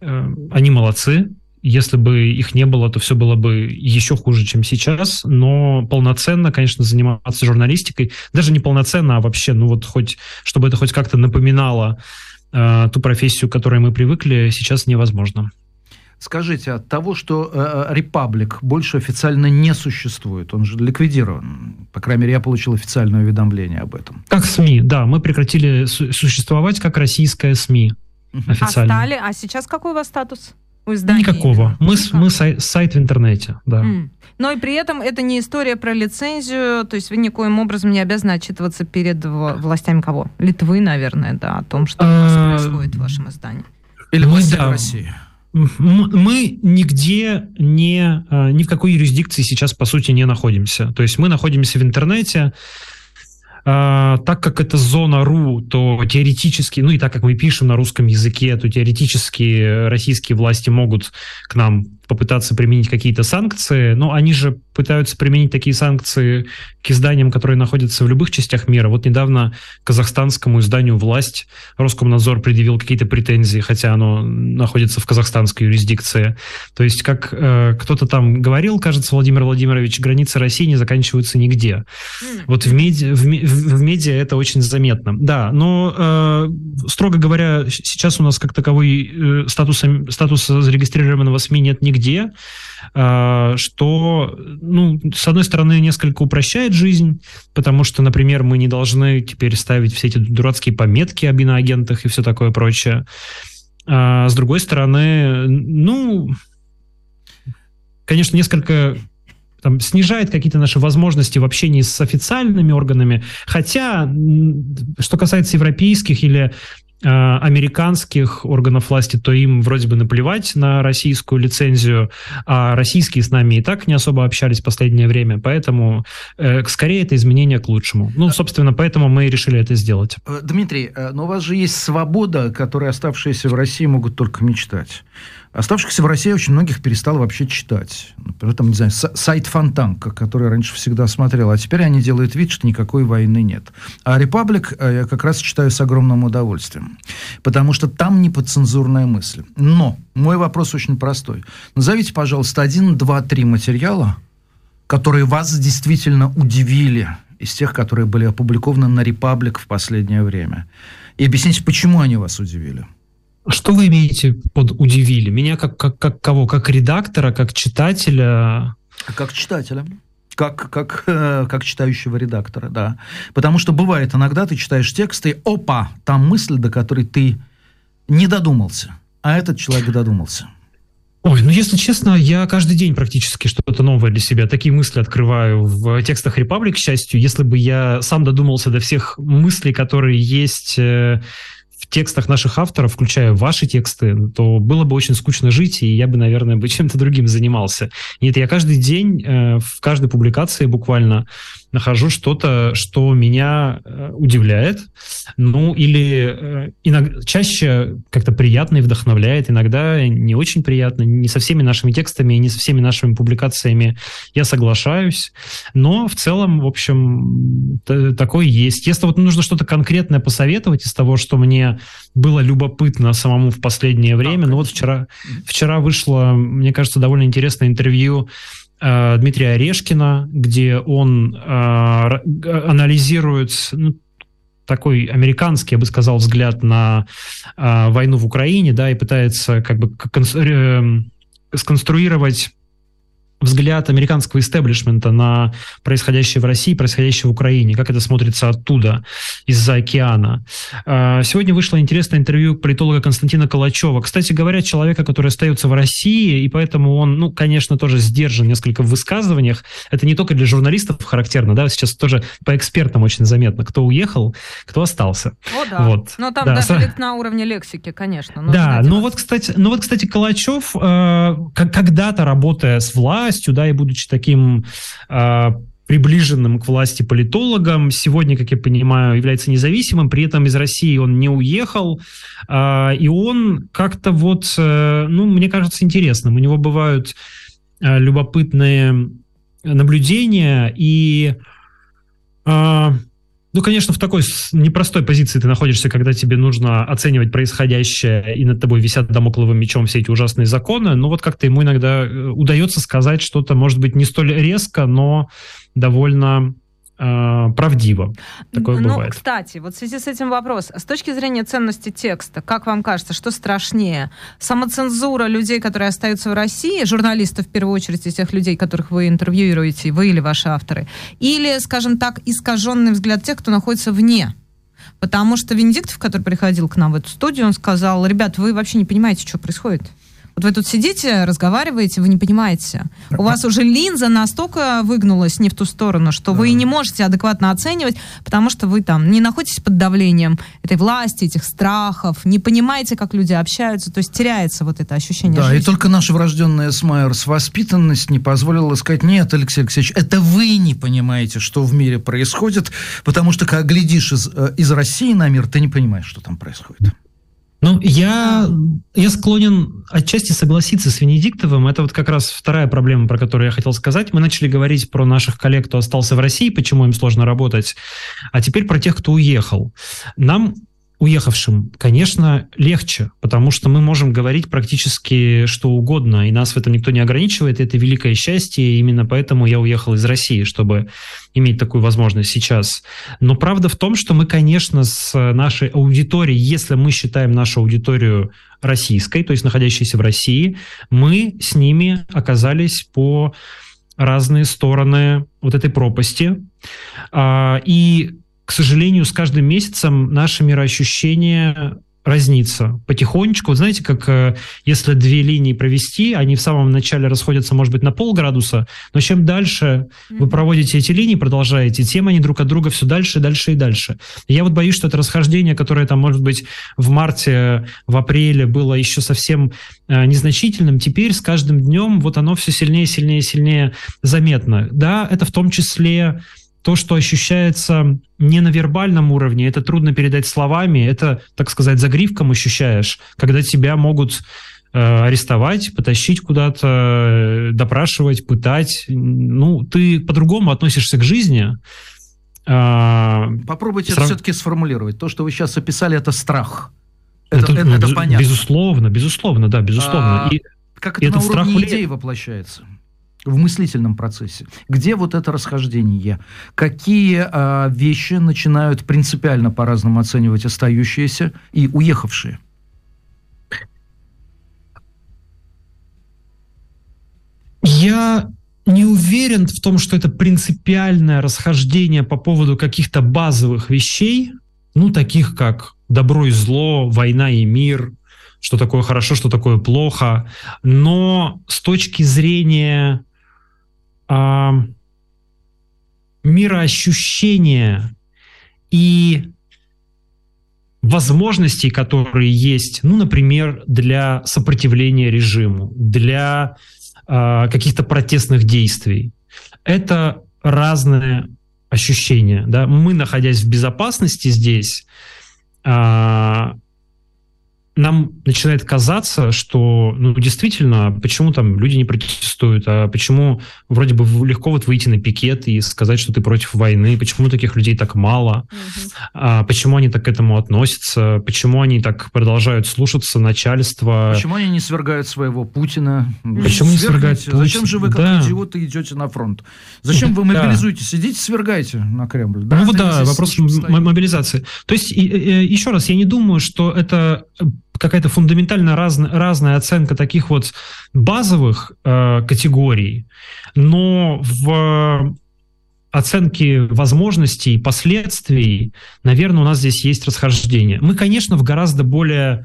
э, они молодцы, если бы их не было, то все было бы еще хуже, чем сейчас. Но полноценно, конечно, заниматься журналистикой, даже не полноценно, а вообще, ну вот хоть, чтобы это хоть как-то напоминало э, ту профессию, к которой мы привыкли, сейчас невозможно. Скажите, от того, что Репаблик э, больше официально не существует, он же ликвидирован. По крайней мере, я получил официальное уведомление об этом. Как СМИ, да, мы прекратили су- существовать как российская СМИ официально. А стали, а сейчас какой у вас статус? У издания? Никакого. Мы, мы сай, сайт в интернете, да. Mm. Но и при этом это не история про лицензию, то есть вы никоим образом не обязаны отчитываться перед властями кого? Литвы, наверное, да, о том, что у вас а, происходит в вашем издании. Или властями России мы нигде не, а, ни в какой юрисдикции сейчас, по сути, не находимся. То есть мы находимся в интернете, а, так как это зона РУ, то теоретически, ну и так как мы пишем на русском языке, то теоретически российские власти могут к нам попытаться применить какие-то санкции, но они же пытаются применить такие санкции к изданиям, которые находятся в любых частях мира. Вот недавно казахстанскому изданию «Власть» Роскомнадзор предъявил какие-то претензии, хотя оно находится в казахстанской юрисдикции. То есть, как э, кто-то там говорил, кажется, Владимир Владимирович, границы России не заканчиваются нигде. Вот в, меди, в, в медиа это очень заметно. Да, но, э, строго говоря, сейчас у нас как таковой э, статуса, статуса зарегистрированного СМИ нет нигде. А, что, ну, с одной стороны, несколько упрощает жизнь, потому что, например, мы не должны теперь ставить все эти дурацкие пометки об иноагентах и все такое прочее. А с другой стороны, ну, конечно, несколько там, снижает какие-то наши возможности в общении с официальными органами. Хотя, что касается европейских или американских органов власти, то им вроде бы наплевать на российскую лицензию, а российские с нами и так не особо общались в последнее время, поэтому э, скорее это изменение к лучшему. Ну, собственно, поэтому мы и решили это сделать. Э, Дмитрий, э, но у вас же есть свобода, которой оставшиеся в России могут только мечтать. Оставшихся в России очень многих перестало вообще читать. Например, там, не знаю, сайт Фонтанка, который раньше всегда смотрел, а теперь они делают вид, что никакой войны нет. А Репаблик э, я как раз читаю с огромным удовольствием, потому что там не подцензурная мысль. Но мой вопрос очень простой. Назовите, пожалуйста, один, два, три материала, которые вас действительно удивили из тех, которые были опубликованы на Репаблик в последнее время. И объясните, почему они вас удивили. Что вы имеете под удивили? Меня как, как, как кого? Как редактора, как читателя? Как читателя. как, как, э, как читающего редактора, да. Потому что бывает иногда ты читаешь текст, и опа, там мысль, до которой ты не додумался, а этот человек додумался. Ой, ну если честно, я каждый день практически что-то новое для себя. Такие мысли открываю в текстах Republic, к счастью. Если бы я сам додумался до всех мыслей, которые есть э, в текстах наших авторов, включая ваши тексты, то было бы очень скучно жить, и я бы, наверное, бы чем-то другим занимался. Нет, я каждый день э, в каждой публикации буквально нахожу что-то, что меня э, удивляет, ну или э, иногда, чаще как-то приятно и вдохновляет, иногда не очень приятно, не со всеми нашими текстами не со всеми нашими публикациями я соглашаюсь, но в целом, в общем, такое есть. Если вот нужно что-то конкретное посоветовать из того, что мне было любопытно самому в последнее время, ну вот вчера, вчера вышло, мне кажется, довольно интересное интервью Э, Дмитрия Орешкина, где он э, анализирует ну, такой американский, я бы сказал, взгляд на э, войну в Украине, да, и пытается как бы сконструировать взгляд американского истеблишмента на происходящее в России, происходящее в Украине, как это смотрится оттуда, из-за океана. А, сегодня вышло интересное интервью политолога Константина Калачева. Кстати говоря, человека, который остается в России, и поэтому он, ну, конечно, тоже сдержан несколько в высказываниях. Это не только для журналистов характерно, да, сейчас тоже по экспертам очень заметно, кто уехал, кто остался. О, да. Вот. Но там да. даже на уровне лексики, конечно. Да, ну вот, кстати, ну вот, кстати, Калачев, э, когда-то работая с властью, властью, да, и будучи таким э, приближенным к власти политологом, сегодня, как я понимаю, является независимым, при этом из России он не уехал, э, и он как-то вот, э, ну, мне кажется, интересным. У него бывают э, любопытные наблюдения, и э, ну, конечно, в такой непростой позиции ты находишься, когда тебе нужно оценивать происходящее, и над тобой висят домокловым мечом все эти ужасные законы. Но вот как-то ему иногда э, удается сказать что-то, может быть, не столь резко, но довольно правдиво. Такое ну, бывает. Кстати, вот в связи с этим вопрос. С точки зрения ценности текста, как вам кажется, что страшнее? Самоцензура людей, которые остаются в России, журналистов в первую очередь, из тех людей, которых вы интервьюируете, вы или ваши авторы, или, скажем так, искаженный взгляд тех, кто находится вне Потому что Венедиктов, который приходил к нам в эту студию, он сказал, ребят, вы вообще не понимаете, что происходит. Вот вы тут сидите, разговариваете, вы не понимаете. У вас уже линза настолько выгнулась не в ту сторону, что вы не можете адекватно оценивать, потому что вы там не находитесь под давлением этой власти, этих страхов, не понимаете, как люди общаются, то есть теряется вот это ощущение Да, жизни. и только наша врожденная с Майерс воспитанность не позволила сказать, нет, Алексей Алексеевич, это вы не понимаете, что в мире происходит, потому что, когда глядишь из, э, из России на мир, ты не понимаешь, что там происходит. Ну, я, я склонен отчасти согласиться с Венедиктовым. Это вот как раз вторая проблема, про которую я хотел сказать. Мы начали говорить про наших коллег, кто остался в России, почему им сложно работать, а теперь про тех, кто уехал. Нам уехавшим, конечно, легче, потому что мы можем говорить практически что угодно, и нас в этом никто не ограничивает, и это великое счастье, и именно поэтому я уехал из России, чтобы иметь такую возможность сейчас. Но правда в том, что мы, конечно, с нашей аудиторией, если мы считаем нашу аудиторию российской, то есть находящейся в России, мы с ними оказались по разные стороны вот этой пропасти. А, и к сожалению, с каждым месяцем наше мироощущение разнится потихонечку. Вот знаете, как э, если две линии провести, они в самом начале расходятся, может быть, на полградуса, но чем дальше mm-hmm. вы проводите эти линии, продолжаете, тем они друг от друга все дальше, дальше и дальше. я вот боюсь, что это расхождение, которое там, может быть, в марте, в апреле было еще совсем э, незначительным, теперь с каждым днем вот оно все сильнее, сильнее, сильнее заметно. Да, это в том числе то, что ощущается не на вербальном уровне, это трудно передать словами, это, так сказать, загривком ощущаешь, когда тебя могут э, арестовать, потащить куда-то, э, допрашивать, пытать. Ну, ты по-другому относишься к жизни. Э, Попробуйте Срав... все-таки сформулировать. То, что вы сейчас описали, это страх. Это, это, это, это понятно. Безусловно, безусловно, да, безусловно. А, и как это этот на уровне страх идей воплощается? В мыслительном процессе. Где вот это расхождение? Какие а, вещи начинают принципиально по-разному оценивать остающиеся и уехавшие? Я не уверен в том, что это принципиальное расхождение по поводу каких-то базовых вещей, ну, таких как добро и зло, война и мир, что такое хорошо, что такое плохо. Но с точки зрения а, мироощущения и возможностей, которые есть, ну, например, для сопротивления режиму, для э, каких-то протестных действий. Это разные ощущения. Да? Мы, находясь в безопасности здесь, э, нам начинает казаться, что, ну, действительно, почему там люди не протестуют, а почему вроде бы легко вот выйти на пикет и сказать, что ты против войны, почему таких людей так мало, угу. а, почему они так к этому относятся, почему они так продолжают слушаться начальства. Почему они не свергают своего Путина? Почему не свергают Путина? Зачем же вы, как да. идиоты, идете на фронт? Зачем вы мобилизуетесь? Да. Идите, свергайте на Кремль. Да? Ну вот да, вопрос мобилизации. То есть, еще раз, я не думаю, что это какая-то фундаментально раз, разная оценка таких вот базовых э, категорий, но в оценке возможностей, последствий, наверное, у нас здесь есть расхождение. Мы, конечно, в гораздо более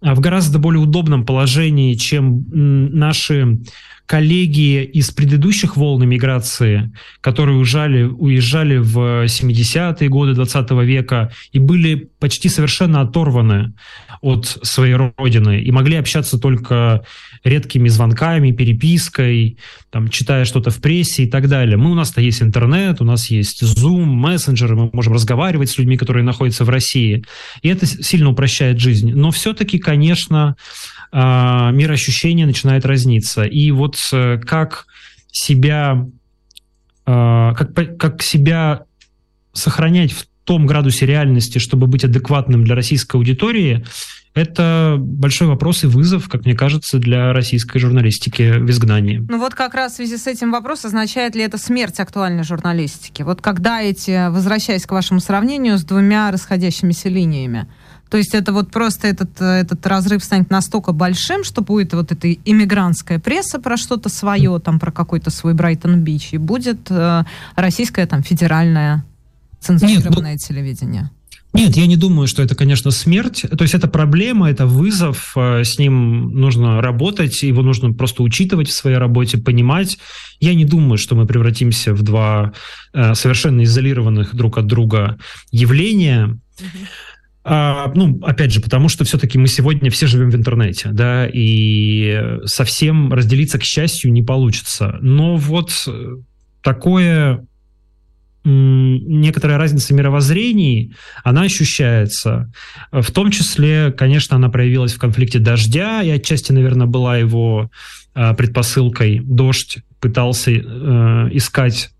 в гораздо более удобном положении, чем наши коллеги из предыдущих волн миграции, которые уезжали, уезжали в 70-е годы 20 века и были почти совершенно оторваны от своей родины и могли общаться только редкими звонками, перепиской, там, читая что-то в прессе и так далее. Мы, у нас-то есть интернет, у нас есть Zoom, мессенджеры, мы можем разговаривать с людьми, которые находятся в России. И это сильно упрощает жизнь. Но все-таки, конечно, а, мироощущение начинает разниться. И вот э, как себя, а, как, как себя сохранять в том градусе реальности, чтобы быть адекватным для российской аудитории, это большой вопрос и вызов, как мне кажется, для российской журналистики в изгнании. Ну вот как раз в связи с этим вопрос, означает ли это смерть актуальной журналистики? Вот когда эти, возвращаясь к вашему сравнению с двумя расходящимися линиями, то есть это вот просто этот, этот разрыв станет настолько большим, что будет вот эта иммигрантская пресса про что-то свое, там про какой-то свой Брайтон-Бич, и будет э, российское там федеральное цензурированное Нет, ну... телевидение. Нет, я не думаю, что это, конечно, смерть. То есть это проблема, это вызов, э, с ним нужно работать, его нужно просто учитывать в своей работе, понимать. Я не думаю, что мы превратимся в два э, совершенно изолированных друг от друга явления. А, ну, опять же, потому что все-таки мы сегодня все живем в интернете, да, и совсем разделиться, к счастью, не получится. Но вот такое некоторая разница мировоззрений, она ощущается. В том числе, конечно, она проявилась в конфликте дождя, и отчасти, наверное, была его а, предпосылкой. Дождь пытался э, искать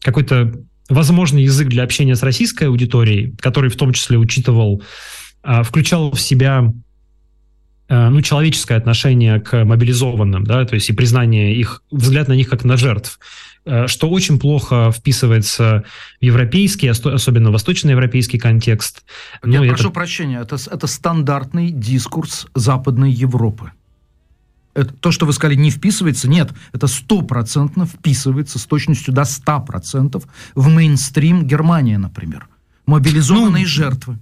какой-то возможный язык для общения с российской аудиторией, который в том числе учитывал, а, включал в себя а, ну, человеческое отношение к мобилизованным, да, то есть и признание их, взгляд на них как на жертв, а, что очень плохо вписывается в европейский, особенно восточноевропейский контекст. Я ну, прошу это... прощения, это, это стандартный дискурс Западной Европы это, то, что вы сказали, не вписывается, нет, это стопроцентно вписывается с точностью до 100% в мейнстрим Германии, например. Мобилизованные ну, жертвы.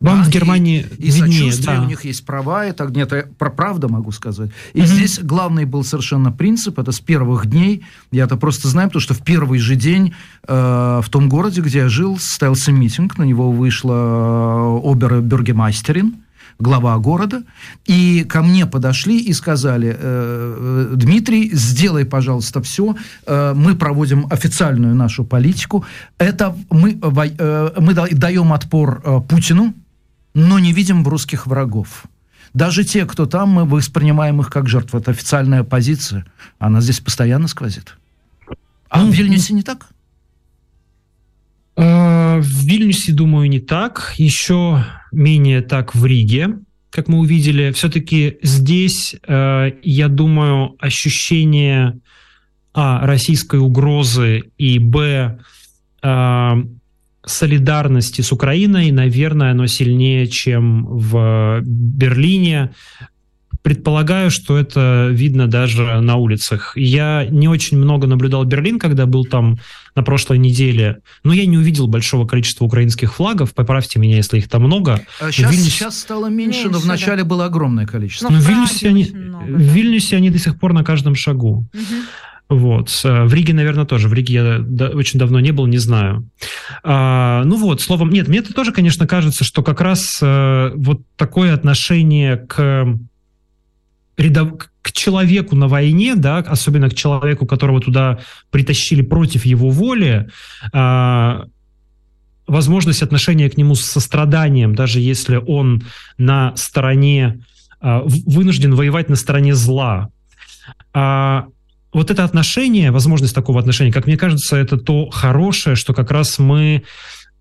Вам да, в Германии и, и сочувствие, да. у них есть права, это нет, я про правду могу сказать. И угу. здесь главный был совершенно принцип, это с первых дней, я это просто знаю, потому что в первый же день э, в том городе, где я жил, состоялся митинг, на него вышла э, обер-бюргемастерин, глава города, и ко мне подошли и сказали, «Э, э, Дмитрий, сделай, пожалуйста, все, э, мы проводим официальную нашу политику, это мы, мы даем отпор Путину, но не видим русских врагов. Даже те, кто там, мы воспринимаем их как жертвы. Это официальная позиция. Она здесь постоянно сквозит. А в Вильнюсе не так? В Вильнюсе, думаю, не так. Еще менее так в Риге, как мы увидели. Все-таки здесь, э, я думаю, ощущение а, российской угрозы и б э, солидарности с Украиной, наверное, оно сильнее, чем в Берлине. Предполагаю, что это видно даже на улицах. Я не очень много наблюдал Берлин, когда был там на прошлой неделе, но я не увидел большого количества украинских флагов. Поправьте меня, если их там много. Сейчас, Вильнюс... сейчас стало меньше, меньше, но вначале да. было огромное количество. Но, но в, Вильнюсе они, много, в Вильнюсе они до сих пор на каждом шагу. Угу. Вот. В Риге, наверное, тоже. В Риге я да, очень давно не был, не знаю. А, ну вот, словом, нет, мне это тоже, конечно, кажется, что как раз а, вот такое отношение к рядов... к человеку на войне, да, особенно к человеку, которого туда притащили против его воли, а, возможность отношения к нему с состраданием, даже если он на стороне а, вынужден воевать на стороне зла. А, вот это отношение, возможность такого отношения, как мне кажется, это то хорошее, что как раз мы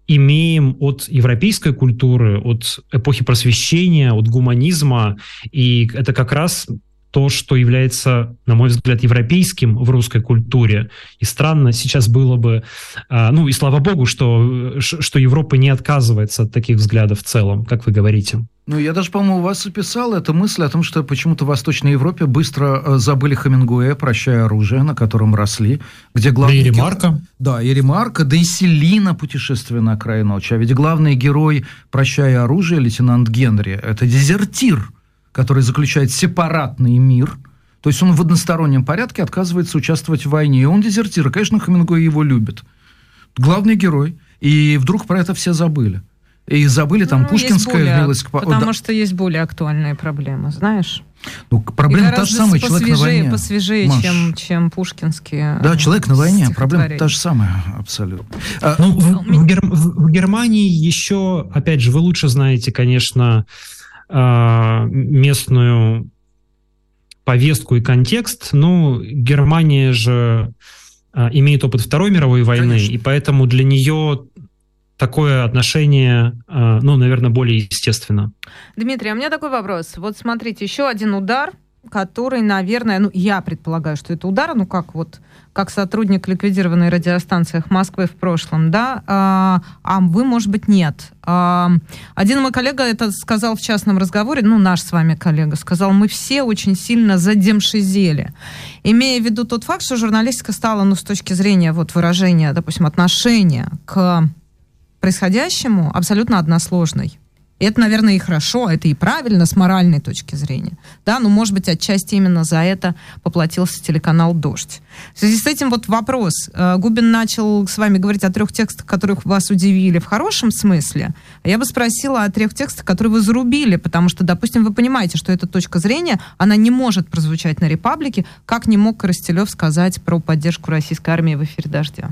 имеем от европейской культуры, от эпохи просвещения, от гуманизма, и это как раз то, что является, на мой взгляд, европейским в русской культуре. И странно сейчас было бы, а, ну и слава богу, что, что Европа не отказывается от таких взглядов в целом, как вы говорите. Ну, я даже, по-моему, у вас описал эту мысль о том, что почему-то в Восточной Европе быстро э, забыли Хемингуэя, прощая оружие, на котором росли, где главный... Да и Ремарка. Да, и Ремарка, да и Селина, путешествие на край ночи. А ведь главный герой, прощая оружие, лейтенант Генри, это дезертир – который заключает сепаратный мир, то есть он в одностороннем порядке отказывается участвовать в войне. И он дезертир. И, конечно, Хемингуэй его любит. Главный герой. И вдруг про это все забыли. И забыли, там ну, Пушкинская вмилась... Потому да. что есть более актуальные проблемы, знаешь? Ну, проблема та же самая, человек на войне. Посвежее, Маш. чем, чем пушкинские Да, человек на войне, проблема та же самая, абсолютно. А, ну, в, в, Гер, в, Германии еще, опять же, вы лучше знаете, конечно, а, местную повестку и контекст. Ну, Германия же а, имеет опыт Второй мировой войны, Конечно. и поэтому для нее такое отношение, а, ну, наверное, более естественно. Дмитрий, а у меня такой вопрос. Вот смотрите, еще один удар, который, наверное, ну, я предполагаю, что это удар, ну, как вот как сотрудник ликвидированной радиостанции Москвы в прошлом, да, а, а вы, может быть, нет. А, один мой коллега это сказал в частном разговоре, ну, наш с вами коллега, сказал, мы все очень сильно задемшизели. Имея в виду тот факт, что журналистика стала, ну, с точки зрения вот выражения, допустим, отношения к происходящему абсолютно односложной. И это, наверное, и хорошо, это и правильно с моральной точки зрения. Да, но, может быть, отчасти именно за это поплатился телеканал «Дождь». В связи с этим вот вопрос. Э, Губин начал с вами говорить о трех текстах, которых вас удивили в хорошем смысле. Я бы спросила о трех текстах, которые вы зарубили, потому что, допустим, вы понимаете, что эта точка зрения, она не может прозвучать на «Репаблике», как не мог Коростелев сказать про поддержку российской армии в эфире «Дождя».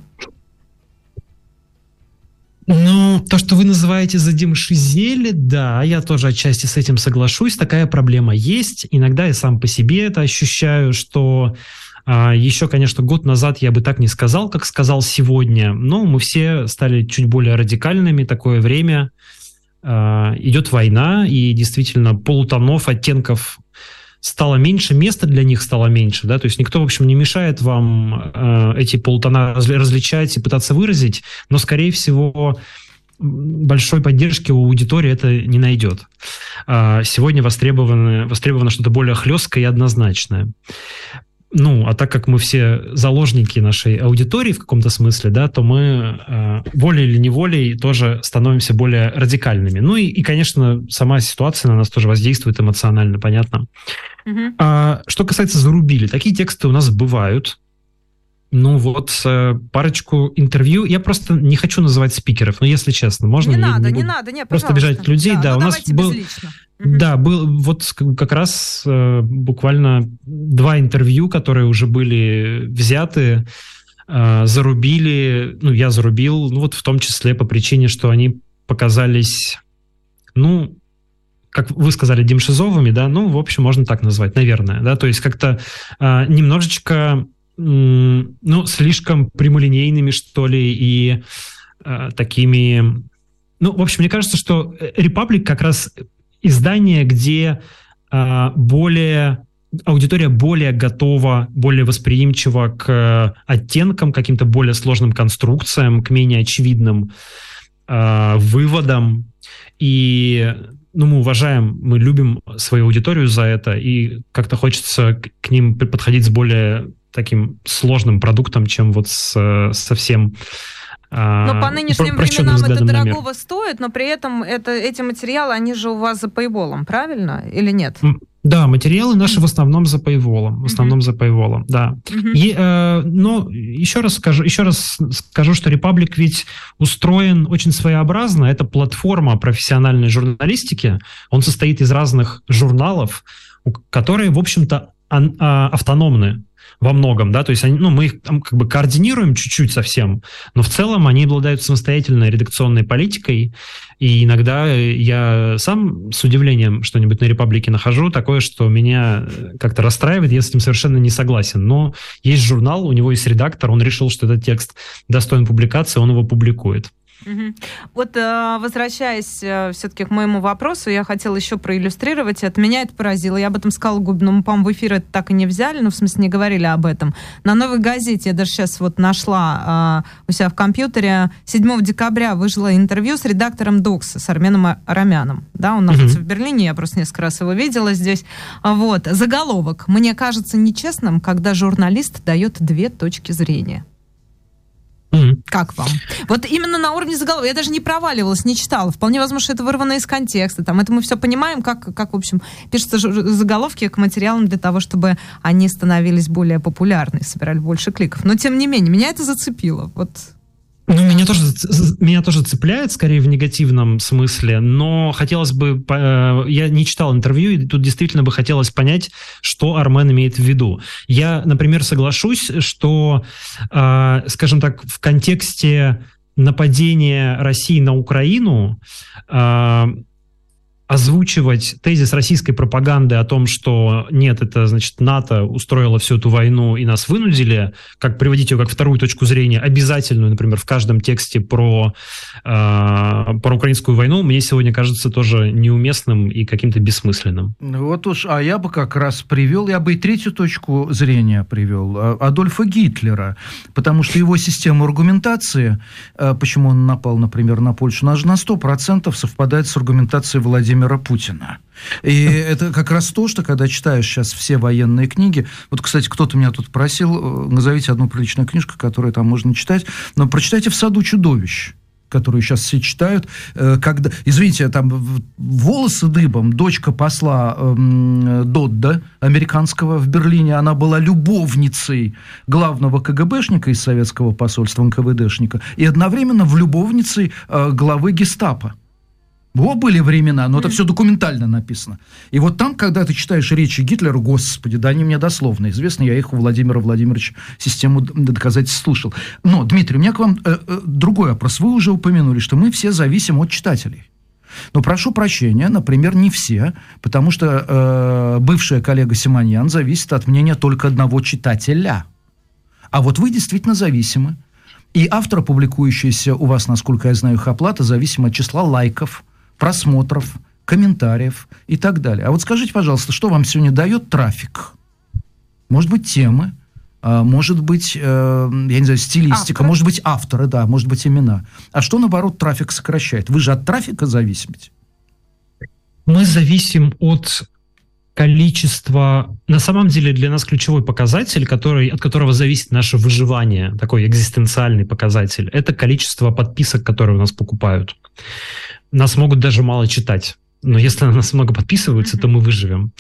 Ну, то, что вы называете задемшизели, да, я тоже отчасти с этим соглашусь. Такая проблема есть. Иногда я сам по себе это ощущаю, что а, еще, конечно, год назад я бы так не сказал, как сказал сегодня. Но мы все стали чуть более радикальными. Такое время а, идет война, и действительно полутонов, оттенков стало меньше, места для них стало меньше, да, то есть никто, в общем, не мешает вам э, эти полтона различать и пытаться выразить, но, скорее всего, большой поддержки у аудитории это не найдет. А сегодня востребовано, востребовано что-то более хлесткое и однозначное. Ну, а так как мы все заложники нашей аудитории в каком-то смысле, да, то мы э, волей или неволей тоже становимся более радикальными. Ну и, и, конечно, сама ситуация на нас тоже воздействует эмоционально, понятно. Угу. А, что касается зарубили, такие тексты у нас бывают. Ну вот э, парочку интервью. Я просто не хочу называть спикеров, но если честно, можно? Не надо, не, не надо, не, Просто бежать людей, да. да ну, у нас был, безлично. Да, был вот как раз э, буквально два интервью, которые уже были взяты, э, зарубили, ну, я зарубил, ну, вот в том числе по причине, что они показались, ну, как вы сказали, демшизовыми, да, ну, в общем, можно так назвать, наверное, да, то есть как-то э, немножечко, ну, слишком прямолинейными, что ли, и э, такими... Ну, в общем, мне кажется, что Republic как раз издание, где э, более аудитория более готова, более восприимчива к оттенкам, каким-то более сложным конструкциям, к менее очевидным э, выводам. И ну, мы уважаем, мы любим свою аудиторию за это, и как-то хочется к ним подходить с более таким сложным продуктом, чем вот с совсем но по нынешним временам это дорогого стоит, но при этом это, эти материалы, они же у вас за пейволом, правильно? Или нет? Да, материалы наши в основном за paywall, в основном за paywall, да. И, э, но еще раз скажу, еще раз скажу, что Republic ведь устроен очень своеобразно. Это платформа профессиональной журналистики. Он состоит из разных журналов, которые, в общем-то, а, автономны во многом, да, то есть они, ну, мы их там как бы координируем чуть-чуть совсем, но в целом они обладают самостоятельной редакционной политикой, и иногда я сам с удивлением что-нибудь на Репаблике нахожу, такое, что меня э, как-то расстраивает, я с этим совершенно не согласен. Но есть журнал, у него есть редактор, он решил, что этот текст достоин публикации, он его публикует. Угу. Вот э, возвращаясь э, все-таки к моему вопросу, я хотела еще проиллюстрировать. От меня это поразило. Я об этом сказала Губину, по-моему, в эфир это так и не взяли, ну, в смысле, не говорили об этом. На «Новой газете» я даже сейчас вот нашла э, у себя в компьютере 7 декабря вышло интервью с редактором «Докса», с Арменом Арамяном. Да, он находится угу. в Берлине, я просто несколько раз его видела здесь. Вот. Заголовок. «Мне кажется нечестным, когда журналист дает две точки зрения». Mm-hmm. Как вам? Вот именно на уровне заголовка. Я даже не проваливалась, не читала. Вполне возможно, это вырвано из контекста. Там, это мы все понимаем, как, как в общем, пишутся заголовки к материалам для того, чтобы они становились более популярны, собирали больше кликов. Но, тем не менее, меня это зацепило. Вот ну, меня тоже, меня тоже цепляет, скорее в негативном смысле, но хотелось бы... Э, я не читал интервью, и тут действительно бы хотелось понять, что Армен имеет в виду. Я, например, соглашусь, что, э, скажем так, в контексте нападения России на Украину э, озвучивать тезис российской пропаганды о том, что нет, это, значит, НАТО устроило всю эту войну и нас вынудили, как приводить ее как вторую точку зрения, обязательную, например, в каждом тексте про, э, про украинскую войну, мне сегодня кажется тоже неуместным и каким-то бессмысленным. Вот уж, а я бы как раз привел, я бы и третью точку зрения привел, а, Адольфа Гитлера, потому что его система аргументации, э, почему он напал, например, на Польшу, она же на 100% совпадает с аргументацией Владимира Владимира Путина. И это как раз то, что когда читаешь сейчас все военные книги, вот, кстати, кто-то меня тут просил, э, назовите одну приличную книжку, которую там можно читать, но прочитайте «В саду чудовищ» которую сейчас все читают, э, когда, извините, там волосы дыбом, дочка посла э, Додда, американского в Берлине, она была любовницей главного КГБшника из советского посольства, НКВДшника, и одновременно в любовницей э, главы гестапо. Во были времена, но это все документально написано. И вот там, когда ты читаешь речи Гитлера, господи, да они мне дословно известны, я их у Владимира Владимировича систему доказательств слушал. Но, Дмитрий, у меня к вам э, э, другой вопрос. Вы уже упомянули, что мы все зависим от читателей. Но прошу прощения, например, не все, потому что э, бывшая коллега Симоньян зависит от мнения только одного читателя. А вот вы действительно зависимы. И автор, публикующийся у вас, насколько я знаю, их оплата, зависима от числа лайков, просмотров, комментариев и так далее. А вот скажите, пожалуйста, что вам сегодня дает трафик? Может быть, темы, а, может быть, э, я не знаю, стилистика, Автор. может быть, авторы, да, может быть, имена. А что, наоборот, трафик сокращает? Вы же от трафика зависите. Мы зависим от количества... На самом деле для нас ключевой показатель, который, от которого зависит наше выживание, такой экзистенциальный показатель, это количество подписок, которые у нас покупают нас могут даже мало читать. Но если на нас много подписываются, mm-hmm. то мы выживем.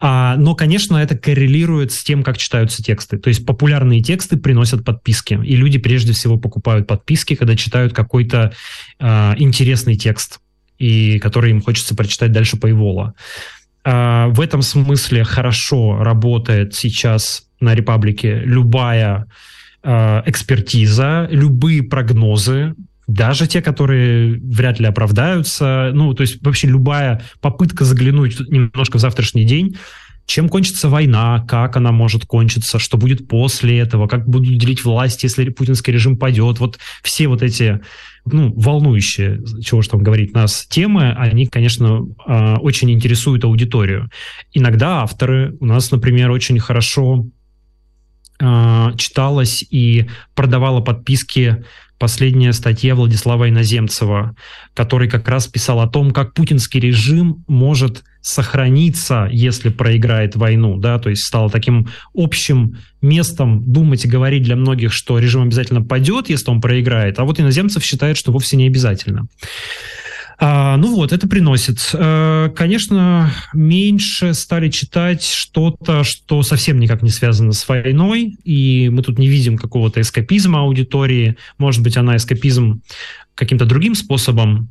А, но, конечно, это коррелирует с тем, как читаются тексты. То есть популярные тексты приносят подписки. И люди прежде всего покупают подписки, когда читают какой-то а, интересный текст, и который им хочется прочитать дальше по Ивола. А, в этом смысле хорошо работает сейчас на Репаблике любая а, экспертиза, любые прогнозы даже те, которые вряд ли оправдаются, ну, то есть вообще любая попытка заглянуть немножко в завтрашний день, чем кончится война, как она может кончиться, что будет после этого, как будут делить власть, если путинский режим пойдет. Вот все вот эти ну, волнующие, чего же там говорить, нас темы, они, конечно, а, очень интересуют аудиторию. Иногда авторы у нас, например, очень хорошо а, читалось и продавала подписки последняя статья Владислава Иноземцева, который как раз писал о том, как путинский режим может сохраниться, если проиграет войну, да, то есть стало таким общим местом думать и говорить для многих, что режим обязательно падет, если он проиграет, а вот Иноземцев считает, что вовсе не обязательно. А, ну вот, это приносит. А, конечно, меньше стали читать что-то, что совсем никак не связано с войной, и мы тут не видим какого-то эскапизма аудитории. Может быть, она эскапизм каким-то другим способом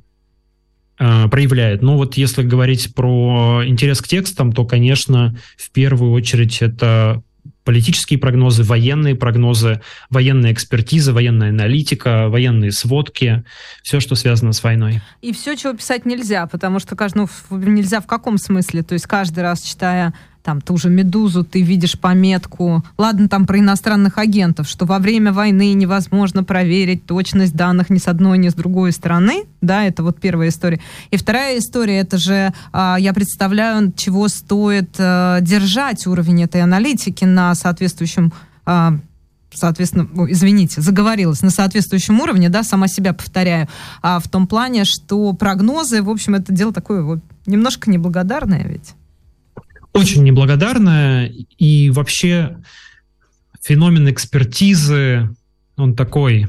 а, проявляет. Но вот если говорить про интерес к текстам, то, конечно, в первую очередь это политические прогнозы, военные прогнозы, военная экспертиза, военная аналитика, военные сводки, все, что связано с войной. И все, чего писать нельзя, потому что ну, нельзя в каком смысле? То есть каждый раз, читая там ту же «Медузу», ты видишь пометку, ладно, там про иностранных агентов, что во время войны невозможно проверить точность данных ни с одной, ни с другой стороны, да, это вот первая история. И вторая история, это же, а, я представляю, чего стоит а, держать уровень этой аналитики на соответствующем а, соответственно, извините, заговорилась на соответствующем уровне, да, сама себя повторяю, а в том плане, что прогнозы, в общем, это дело такое вот немножко неблагодарное ведь очень неблагодарная, и вообще феномен экспертизы, он такой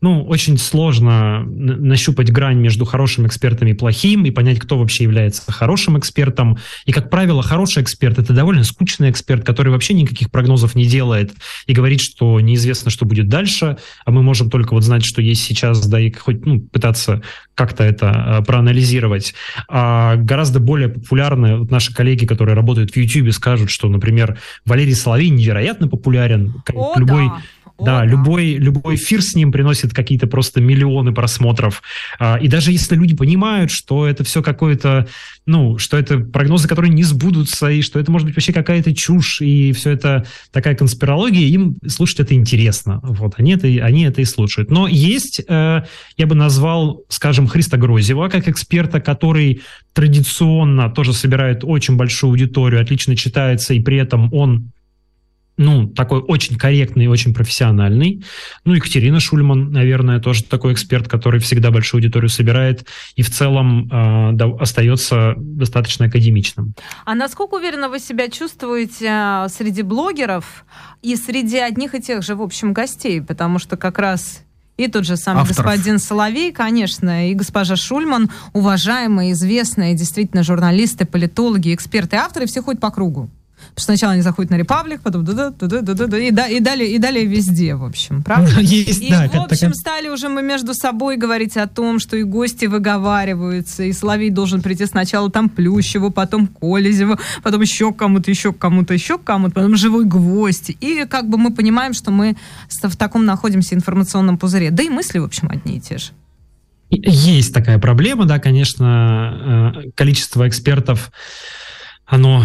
ну, очень сложно нащупать грань между хорошим экспертом и плохим, и понять, кто вообще является хорошим экспертом. И, как правило, хороший эксперт — это довольно скучный эксперт, который вообще никаких прогнозов не делает и говорит, что неизвестно, что будет дальше, а мы можем только вот знать, что есть сейчас, да, и хоть ну, пытаться как-то это э, проанализировать. А гораздо более популярны вот наши коллеги, которые работают в YouTube, скажут, что, например, Валерий Соловей невероятно популярен. О, любой да да, любой, любой эфир с ним приносит какие-то просто миллионы просмотров. А, и даже если люди понимают, что это все какое-то, ну, что это прогнозы, которые не сбудутся, и что это может быть вообще какая-то чушь, и все это такая конспирология, им слушать это интересно. Вот, они это, они это и слушают. Но есть, э, я бы назвал, скажем, Христа Грозева, как эксперта, который традиционно тоже собирает очень большую аудиторию, отлично читается, и при этом он ну, такой очень корректный очень профессиональный. Ну, Екатерина Шульман, наверное, тоже такой эксперт, который всегда большую аудиторию собирает и в целом э, да, остается достаточно академичным. А насколько уверенно вы себя чувствуете а, среди блогеров и среди одних и тех же, в общем, гостей? Потому что как раз и тот же самый Авторов. господин Соловей, конечно, и госпожа Шульман, уважаемые, известные действительно журналисты, политологи, эксперты, авторы, все ходят по кругу сначала они заходят на Репаблик, потом да да да да да да и, да, и далее и далее везде, в общем, правда? Есть, и да, в общем стали уже мы между собой говорить о том, что и гости выговариваются, и Соловей должен прийти сначала там Плющеву, потом Колезеву, потом еще кому-то, еще кому-то, еще кому-то, потом живой гвоздь. И как бы мы понимаем, что мы в таком находимся информационном пузыре. Да и мысли, в общем, одни и те же. Есть такая проблема, да, конечно, э, количество экспертов, оно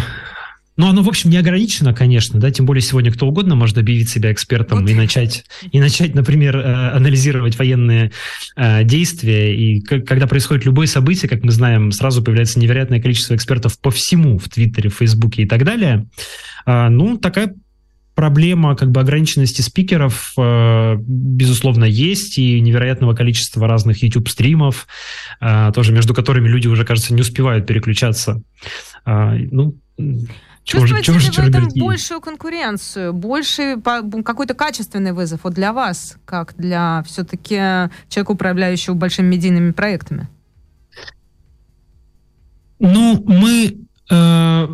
ну, оно, в общем, не ограничено, конечно, да, тем более сегодня кто угодно может объявить себя экспертом вот. и начать, и начать, например, э, анализировать военные э, действия. И когда происходит любое событие, как мы знаем, сразу появляется невероятное количество экспертов по всему в Твиттере, в Фейсбуке и так далее. А, ну, такая проблема как бы ограниченности спикеров, э, безусловно, есть, и невероятного количества разных YouTube-стримов, тоже между которыми люди уже, кажется, не успевают переключаться. А, ну, Чувствуете ли в этом большую конкуренцию, больше какой-то качественный вызов вот для вас, как для все-таки человека, управляющего большими медийными проектами? Ну, мы... Э,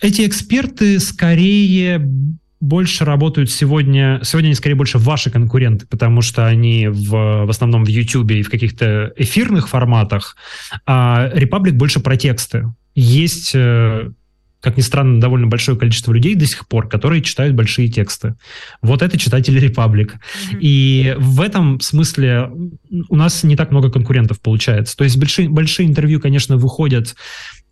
эти эксперты скорее больше работают сегодня, сегодня они скорее больше ваши конкуренты, потому что они в, в основном в YouTube и в каких-то эфирных форматах, а Republic больше про тексты. Есть э, как ни странно, довольно большое количество людей до сих пор, которые читают большие тексты. Вот это читатели Репаблик. Mm-hmm. И в этом смысле у нас не так много конкурентов получается. То есть большие, большие интервью, конечно, выходят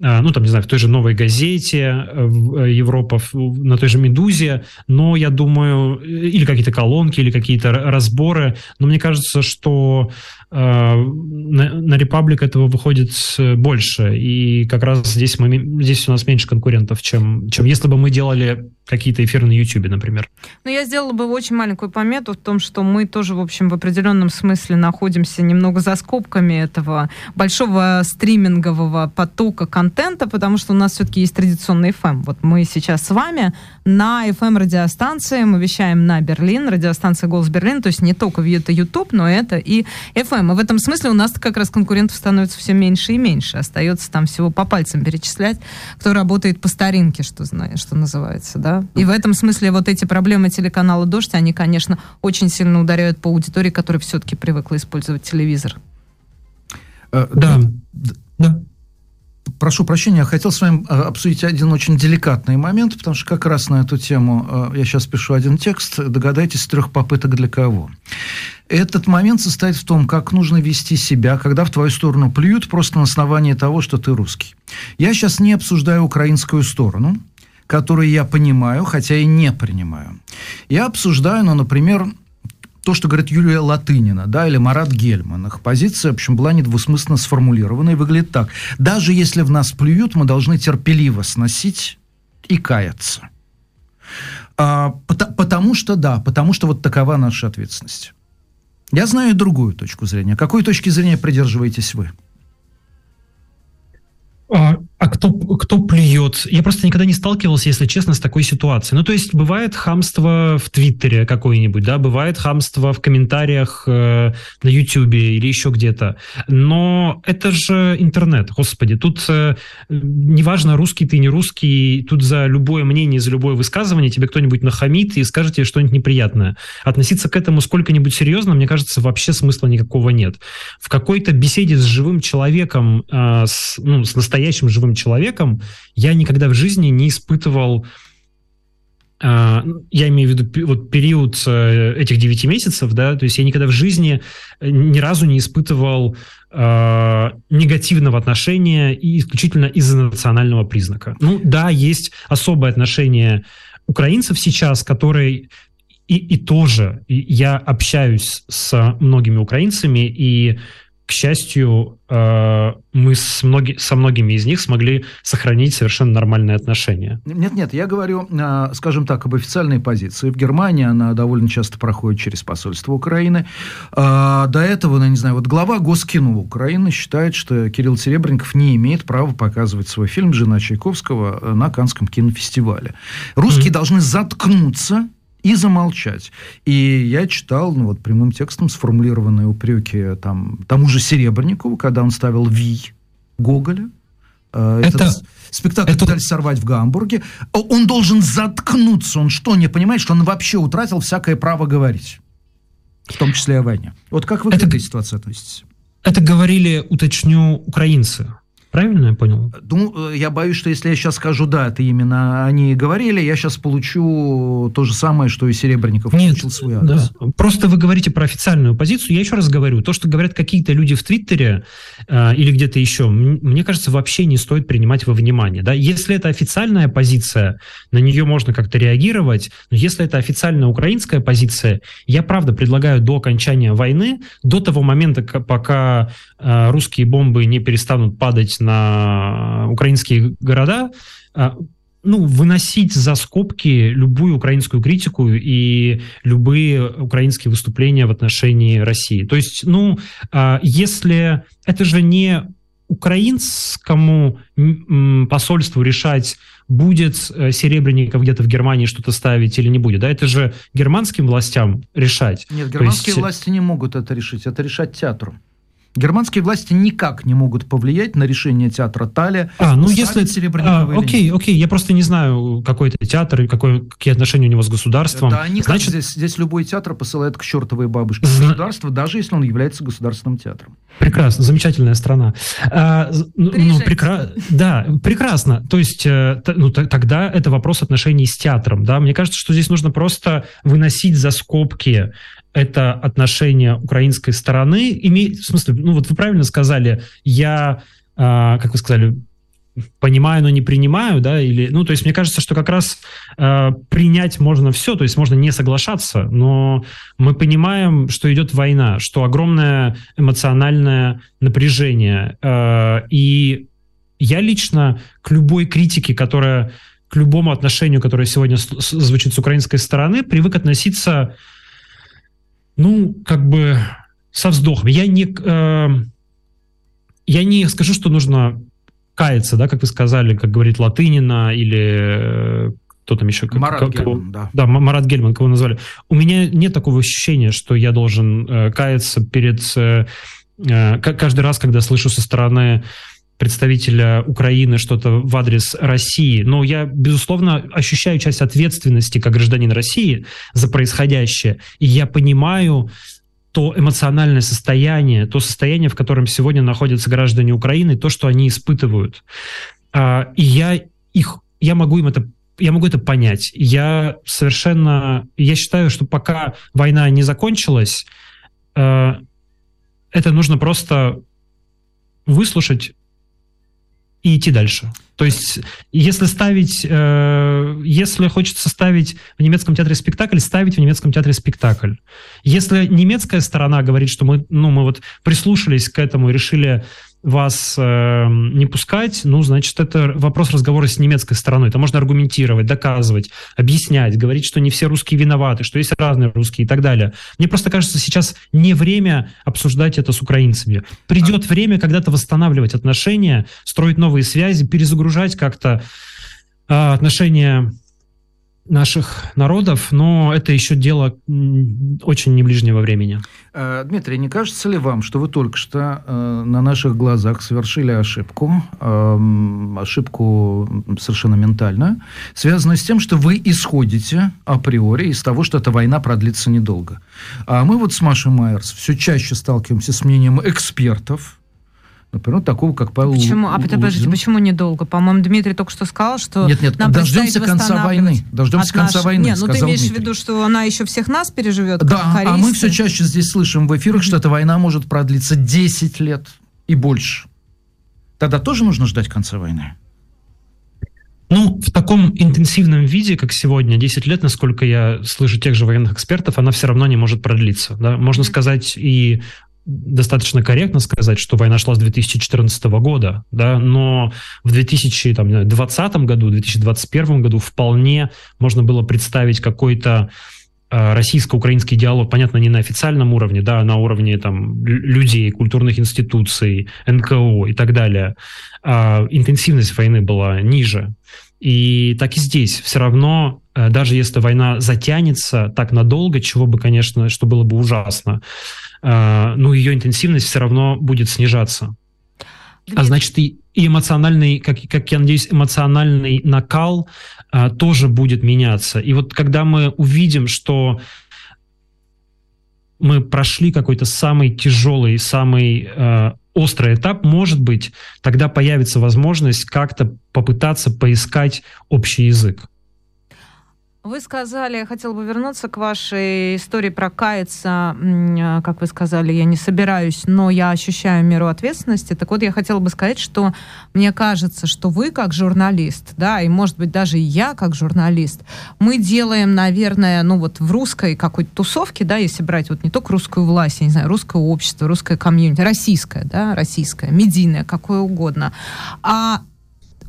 а, ну, там, не знаю, в той же «Новой газете», э, э, Европа, на той же «Медузе», но я думаю, или какие-то колонки, или какие-то разборы, но мне кажется, что э, на, на Republic этого выходит больше, и как раз здесь, мы, здесь у нас меньше конкурентов, чем, чем если бы мы делали какие-то эфиры на YouTube, например. Ну, я сделала бы очень маленькую помету в том, что мы тоже, в общем, в определенном смысле находимся немного за скобками этого большого стримингового потока контента, потому что у нас все-таки есть традиционный FM. Вот мы сейчас с вами на FM-радиостанции, мы вещаем на Берлин, радиостанция «Голос Берлин», то есть не только это YouTube, но это и FM. И в этом смысле у нас как раз конкурентов становится все меньше и меньше. Остается там всего по пальцам перечислять, кто работает по старинке, что, что называется, да, и в этом смысле вот эти проблемы телеканала «Дождь», они, конечно, очень сильно ударяют по аудитории, которая все-таки привыкла использовать телевизор. Э, да, да. Прошу прощения, я хотел с вами э, обсудить один очень деликатный момент, потому что как раз на эту тему э, я сейчас пишу один текст. Догадайтесь, трех попыток для кого. Этот момент состоит в том, как нужно вести себя, когда в твою сторону плюют просто на основании того, что ты русский. Я сейчас не обсуждаю украинскую сторону, которые я понимаю, хотя и не принимаю. Я обсуждаю, ну, например, то, что говорит Юлия Латынина, да, или Марат Гельман. Их позиция, в общем, была недвусмысленно сформулирована и выглядит так. Даже если в нас плюют, мы должны терпеливо сносить и каяться. А, потому, потому что, да, потому что вот такова наша ответственность. Я знаю и другую точку зрения. Какой точки зрения придерживаетесь вы? А, кто, кто плюет? Я просто никогда не сталкивался, если честно, с такой ситуацией. Ну, то есть бывает хамство в Твиттере какое-нибудь, да, бывает хамство в комментариях э, на Ютубе или еще где-то. Но это же интернет, господи. Тут э, неважно, русский ты, не русский, тут за любое мнение, за любое высказывание тебе кто-нибудь нахамит и скажет тебе что-нибудь неприятное. Относиться к этому сколько-нибудь серьезно, мне кажется, вообще смысла никакого нет. В какой-то беседе с живым человеком, э, с, ну, с настоящим живым человеком, я никогда в жизни не испытывал а, я имею в виду вот период э, этих 9 месяцев, да, то есть я никогда в жизни э, ни разу не испытывал э, негативного отношения и исключительно из-за национального признака. Ну да, есть особое отношение украинцев сейчас, которые и, и тоже я общаюсь с многими украинцами и к счастью, э, мы с многи, со многими из них смогли сохранить совершенно нормальные отношения. Нет, нет, я говорю, э, скажем так, об официальной позиции. В Германии она довольно часто проходит через посольство Украины. Э, до этого, ну, не знаю, вот глава Госкино Украины считает, что Кирилл Серебренников не имеет права показывать свой фильм «Жена Чайковского» на Канском кинофестивале. Русские mm-hmm. должны заткнуться и замолчать. И я читал, ну вот прямым текстом сформулированные упреки там, тому же Серебренникову, когда он ставил «Ви» Гоголя. Э, это... Этот спектакль это... пытались сорвать в Гамбурге. Он должен заткнуться. Он что, не понимает, что он вообще утратил всякое право говорить? В том числе о войне. Вот как вы это... к этой ситуации относитесь? Это говорили, уточню, украинцы. Правильно я понял? Ну, я боюсь, что если я сейчас скажу «да», это именно они говорили, я сейчас получу то же самое, что и Серебренников Нет, получил свой адрес. Да. Просто вы говорите про официальную позицию. Я еще раз говорю, то, что говорят какие-то люди в Твиттере э, или где-то еще, мне кажется, вообще не стоит принимать во внимание. Да? Если это официальная позиция, на нее можно как-то реагировать, но если это официальная украинская позиция, я правда предлагаю до окончания войны, до того момента, пока э, русские бомбы не перестанут падать на украинские города, а, ну, выносить за скобки любую украинскую критику и любые украинские выступления в отношении России. То есть, ну, а, если это же не украинскому посольству решать, будет э, Серебренников где-то в Германии что-то ставить или не будет. Да, это же германским властям решать. Нет, германские есть... власти не могут это решить. Это решать театру. Германские власти никак не могут повлиять на решение театра Талия. А, ну если... А, окей, окей, я просто не знаю, какой это театр и какой, какие отношения у него с государством. Да, никак. Значит... Здесь, здесь любой театр посылает к чертовой бабушке Зна... государство, даже если он является государственным театром. Прекрасно, замечательная страна. А, ну, ну прекра... Да, прекрасно. То есть, э, ну, тогда это вопрос отношений с театром. Да? Мне кажется, что здесь нужно просто выносить за скобки это отношение украинской стороны. Име... В смысле, ну вот вы правильно сказали, я, а, как вы сказали, понимаю, но не принимаю, да, или, ну, то есть мне кажется, что как раз э, принять можно все, то есть можно не соглашаться, но мы понимаем, что идет война, что огромное эмоциональное напряжение, э, и я лично к любой критике, которая к любому отношению, которое сегодня звучит с украинской стороны, привык относиться, ну, как бы со вздохом. Я не, э, я не скажу, что нужно каяться, да, как вы сказали, как говорит Латынина или э, кто там еще? Марат как, Гельман, кого, да. Да, Марат Гельман, кого назвали. У меня нет такого ощущения, что я должен э, каяться перед... Э, э, каждый раз, когда слышу со стороны представителя Украины что-то в адрес России, но я, безусловно, ощущаю часть ответственности как гражданин России за происходящее, и я понимаю, то эмоциональное состояние, то состояние, в котором сегодня находятся граждане Украины, то, что они испытывают. А, и я их, я могу им это я могу это понять. Я совершенно, я считаю, что пока война не закончилась, а, это нужно просто выслушать и идти дальше. То есть, если ставить, э, если хочется ставить в немецком театре спектакль, ставить в немецком театре спектакль. Если немецкая сторона говорит, что мы, ну, мы вот прислушались к этому и решили вас э, не пускать, ну, значит, это вопрос разговора с немецкой стороной. Это можно аргументировать, доказывать, объяснять, говорить, что не все русские виноваты, что есть разные русские и так далее. Мне просто кажется, сейчас не время обсуждать это с украинцами. Придет а... время когда-то восстанавливать отношения, строить новые связи, перезагружать как-то э, отношения наших народов, но это еще дело очень не ближнего времени. Э, Дмитрий, не кажется ли вам, что вы только что э, на наших глазах совершили ошибку, э, ошибку совершенно ментальную, связанную с тем, что вы исходите априори из того, что эта война продлится недолго. А мы вот с Машей Майерс все чаще сталкиваемся с мнением экспертов, Например, такого, как Павел Почему? А подождите, почему недолго? По-моему, Дмитрий только что сказал, что Нет, нет, нам дождемся конца войны. Дождемся конца войны, Нет, ну ты имеешь Дмитрий. в виду, что она еще всех нас переживет, Да, а мы все чаще здесь слышим в эфирах, что эта война может продлиться 10 лет и больше. Тогда тоже нужно ждать конца войны? Ну, в таком интенсивном виде, как сегодня, 10 лет, насколько я слышу тех же военных экспертов, она все равно не может продлиться. Да? Можно сказать и достаточно корректно сказать, что война шла с 2014 года, да, но в 2020 году, 2021 году вполне можно было представить какой-то э, российско-украинский диалог, понятно, не на официальном уровне, да, а на уровне там людей, культурных институций, НКО и так далее. А интенсивность войны была ниже. И так и здесь. Все равно, э, даже если война затянется так надолго, чего бы, конечно, что было бы ужасно, ну, ее интенсивность все равно будет снижаться. Дмитрий. А значит, и, и эмоциональный, как, как я надеюсь, эмоциональный накал а, тоже будет меняться. И вот когда мы увидим, что мы прошли какой-то самый тяжелый, самый э, острый этап, может быть, тогда появится возможность как-то попытаться поискать общий язык. Вы сказали, я хотела бы вернуться к вашей истории про каяться, э, как вы сказали, я не собираюсь, но я ощущаю меру ответственности. Так вот, я хотела бы сказать, что мне кажется, что вы как журналист, да, и может быть даже я как журналист, мы делаем, наверное, ну вот в русской какой-то тусовке, да, если брать вот не только русскую власть, я не знаю, русское общество, русское комьюнити, российское, да, российское, медийное, какое угодно, а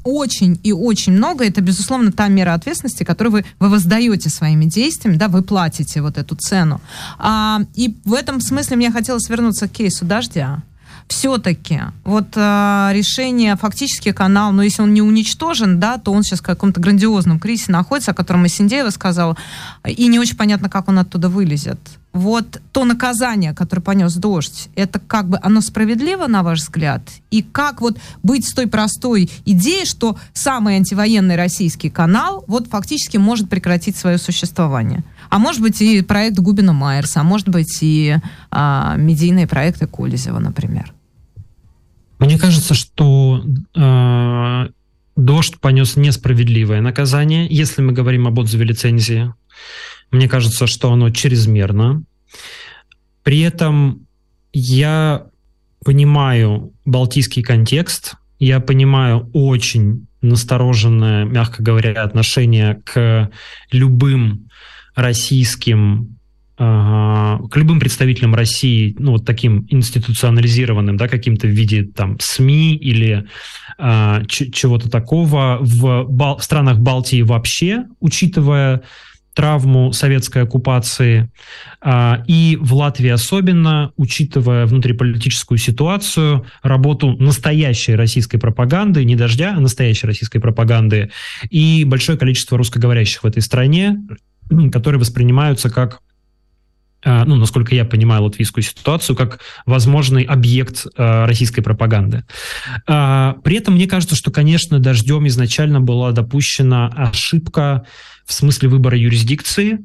очень и очень много, это, безусловно, та мера ответственности, которую вы, вы воздаете своими действиями, да, вы платите вот эту цену. А, и в этом смысле мне хотелось вернуться к кейсу «Дождя» все-таки вот э, решение, фактически канал, но если он не уничтожен, да, то он сейчас в каком-то грандиозном кризисе находится, о котором и Синдеева сказала, и не очень понятно, как он оттуда вылезет. Вот то наказание, которое понес дождь, это как бы оно справедливо, на ваш взгляд? И как вот быть с той простой идеей, что самый антивоенный российский канал вот фактически может прекратить свое существование? А может быть и проект Губина Майерса, а может быть и а, медийные проекты Колезева, например. Мне кажется, что э, дождь понес несправедливое наказание, если мы говорим об отзыве лицензии. Мне кажется, что оно чрезмерно. При этом я понимаю балтийский контекст, я понимаю очень настороженное, мягко говоря, отношение к любым российским к любым представителям России, ну, вот таким институционализированным, да, каким-то в виде там СМИ или э, чего-то такого в, Бал- в странах Балтии вообще, учитывая травму советской оккупации, э, и в Латвии особенно, учитывая внутриполитическую ситуацию, работу настоящей российской пропаганды, не дождя, а настоящей российской пропаганды, и большое количество русскоговорящих в этой стране, которые воспринимаются как Э, ну, насколько я понимаю латвийскую ситуацию, как возможный объект э, российской пропаганды. Э, при этом мне кажется, что, конечно, дождем изначально была допущена ошибка в смысле выбора юрисдикции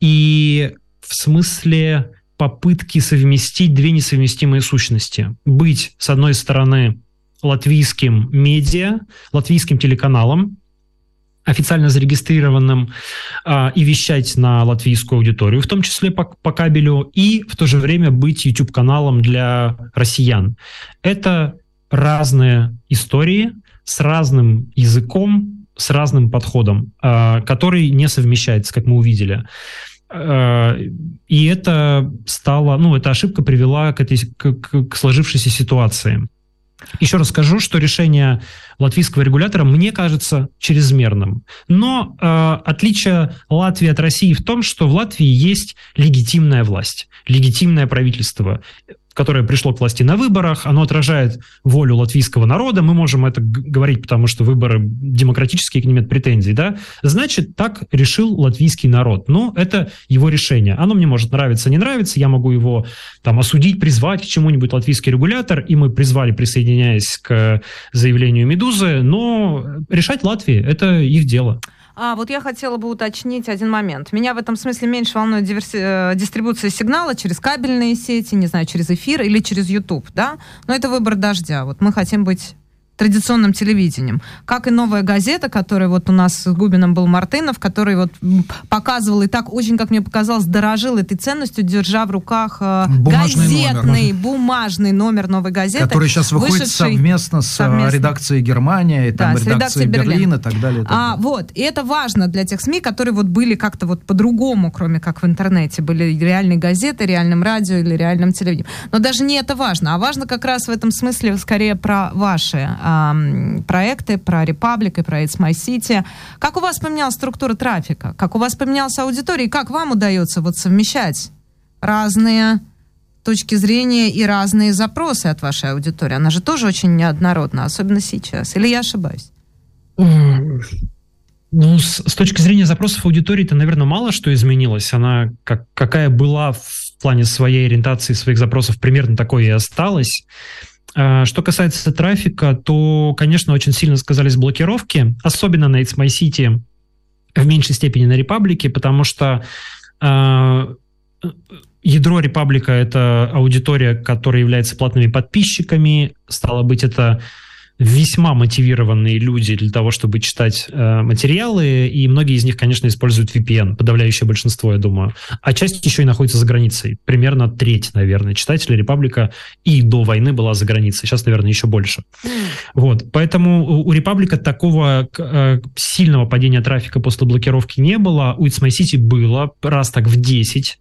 и в смысле попытки совместить две несовместимые сущности. Быть, с одной стороны, латвийским медиа, латвийским телеканалом, официально зарегистрированным а, и вещать на латвийскую аудиторию, в том числе по, по кабелю, и в то же время быть YouTube-каналом для россиян. Это разные истории с разным языком, с разным подходом, а, который не совмещается, как мы увидели. А, и это стало, ну, эта ошибка привела к, этой, к, к сложившейся ситуации. Еще раз скажу, что решение латвийского регулятора мне кажется чрезмерным. Но э, отличие Латвии от России в том, что в Латвии есть легитимная власть, легитимное правительство которое пришло к власти на выборах, оно отражает волю латвийского народа, мы можем это говорить, потому что выборы демократические, к ним нет претензий, да, значит, так решил латвийский народ. Ну, это его решение. Оно мне может нравиться, не нравиться, я могу его там осудить, призвать к чему-нибудь латвийский регулятор, и мы призвали, присоединяясь к заявлению «Медузы», но решать Латвии – это их дело. А вот я хотела бы уточнить один момент. Меня в этом смысле меньше волнует диверси... Э, дистрибуция сигнала через кабельные сети, не знаю, через эфир или через YouTube, да? Но это выбор дождя. Вот мы хотим быть традиционным телевидением. Как и новая газета, которая вот у нас с Губином был Мартынов, который вот показывал и так очень, как мне показалось, дорожил этой ценностью, держа в руках э, бумажный газетный, номер. бумажный номер новой газеты. Который сейчас выходит совместно с э, совместно. редакцией Германии, и там, да, редакцией Берлин. Берлин и так далее. И так а, вот, и это важно для тех СМИ, которые вот были как-то вот по-другому, кроме как в интернете, были реальные газеты, реальным радио или реальным телевидением. Но даже не это важно, а важно как раз в этом смысле скорее про ваши проекты, про Republic и про It's My City. Как у вас поменялась структура трафика? Как у вас поменялась аудитория? И как вам удается вот совмещать разные точки зрения и разные запросы от вашей аудитории? Она же тоже очень неоднородна, особенно сейчас. Или я ошибаюсь? Ну, с, с точки зрения запросов аудитории-то, наверное, мало что изменилось. Она как, какая была в плане своей ориентации, своих запросов, примерно такой и осталась. А, что касается трафика, то, конечно, очень сильно сказались блокировки, особенно на It's My City, в меньшей степени на Репаблике, потому что э, ядро Репаблика — это аудитория, которая является платными подписчиками, стало быть, это весьма мотивированные люди для того, чтобы читать э, материалы, и многие из них, конечно, используют VPN, подавляющее большинство, я думаю. А часть еще и находится за границей. Примерно треть, наверное, читателей Репаблика и до войны была за границей. Сейчас, наверное, еще больше. Mm. Вот. Поэтому у Репаблика такого э, сильного падения трафика после блокировки не было. У It's My City было раз так в 10.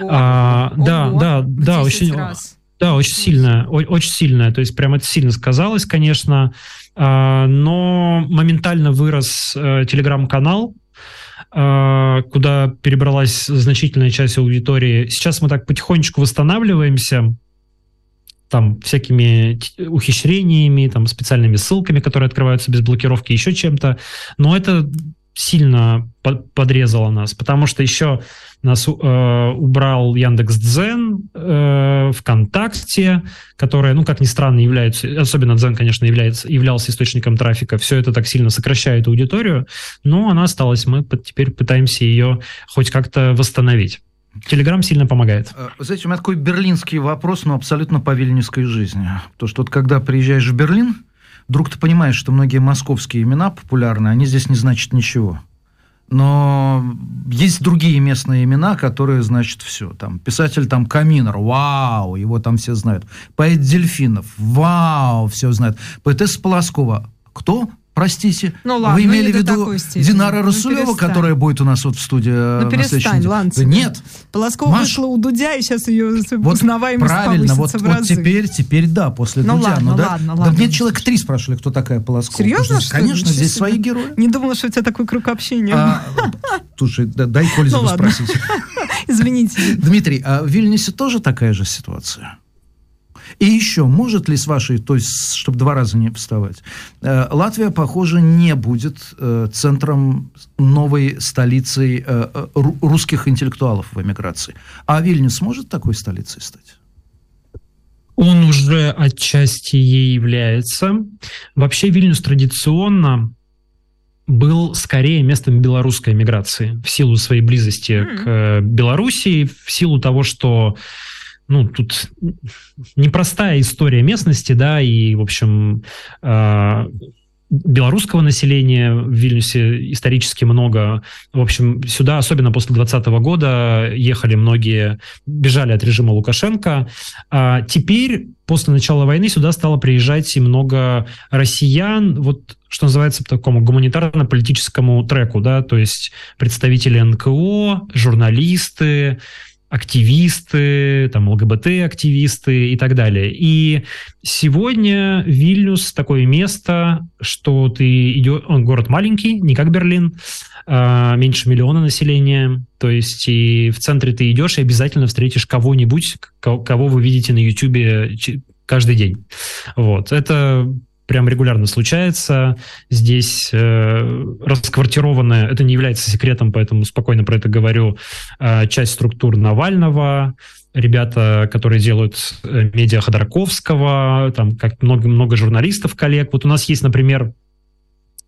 Ого. А, Ого. Да, да, да, очень... Раз. Да, очень сильная, очень сильная. То есть прям это сильно сказалось, конечно. А, но моментально вырос э, телеграм-канал, а, куда перебралась значительная часть аудитории. Сейчас мы так потихонечку восстанавливаемся там всякими ухищрениями, там специальными ссылками, которые открываются без блокировки, еще чем-то. Но это сильно подрезало нас, потому что еще нас э, убрал Яндекс Дзен, э, ВКонтакте, которая, ну, как ни странно, является, особенно Дзен, конечно, является, являлся источником трафика. Все это так сильно сокращает аудиторию, но она осталась. Мы теперь пытаемся ее хоть как-то восстановить. Телеграм сильно помогает. Э, знаете, у меня такой берлинский вопрос, но абсолютно по вильнюсской жизни. То, что вот когда приезжаешь в Берлин, вдруг ты понимаешь, что многие московские имена популярные, они здесь не значат ничего. но есть другие местные имена, которые, значит, все. Там писатель там Каминер, вау, его там все знают. Поэт Дельфинов, вау, все знают. Поэтесса Полоскова, кто? Простите, ну, ладно, вы имели ну, в виду Динара ну, Расулева, которая будет у нас вот в студии Ну перестань, ладно. Нет. Полоскова Маш... вышла у Дудя, и сейчас ее вот узнаваемость Правильно, вот, вот теперь, теперь да, после ну, Дудя. Ладно, ну, да, ладно, да ладно. мне человек три спрашивали, кто такая Полоскова. Серьезно? Что, конечно, здесь себе. свои герои. Не думала, что у тебя такой круг общения. А, слушай, да, дай Кользову ну, спросить. Извините. Дмитрий, а в Вильнюсе тоже такая же ситуация? И еще, может ли с вашей, то есть, чтобы два раза не вставать, э, Латвия, похоже, не будет э, центром новой столицей э, русских интеллектуалов в эмиграции. А Вильнюс может такой столицей стать? Он уже отчасти ей является. Вообще Вильнюс традиционно был скорее местом белорусской миграции в силу своей близости mm-hmm. к Белоруссии, в силу того, что ну, тут непростая история местности, да, и, в общем, э, белорусского населения в Вильнюсе исторически много. В общем, сюда, особенно после 2020 года, ехали многие, бежали от режима Лукашенко. А теперь, после начала войны, сюда стало приезжать и много россиян, вот что называется, по такому гуманитарно-политическому треку, да, то есть представители НКО, журналисты, активисты, там, ЛГБТ-активисты и так далее. И сегодня Вильнюс такое место, что ты идешь... Он город маленький, не как Берлин, а меньше миллиона населения. То есть и в центре ты идешь и обязательно встретишь кого-нибудь, кого вы видите на Ютубе каждый день. Вот. Это прям регулярно случается. Здесь э, расквартированная, это не является секретом, поэтому спокойно про это говорю, э, часть структур Навального, ребята, которые делают э, медиа Ходорковского, там как много, много журналистов, коллег. Вот у нас есть, например,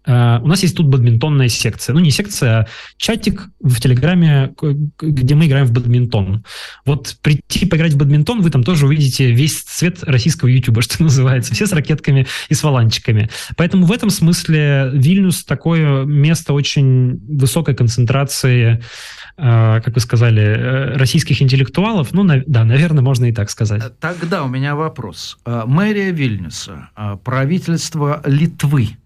у нас есть тут бадминтонная секция. Ну, не секция, а чатик в Телеграме, где мы играем в бадминтон. Вот прийти поиграть в бадминтон, вы там тоже увидите весь цвет российского ютуба, что называется. Все с ракетками и с валанчиками. Поэтому в этом смысле Вильнюс такое место очень высокой концентрации uh, как вы сказали, э, российских интеллектуалов. Ну, да, наверное, можно и так сказать. Э, тогда у меня вопрос. Мэрия Вильнюса, правительство Литвы,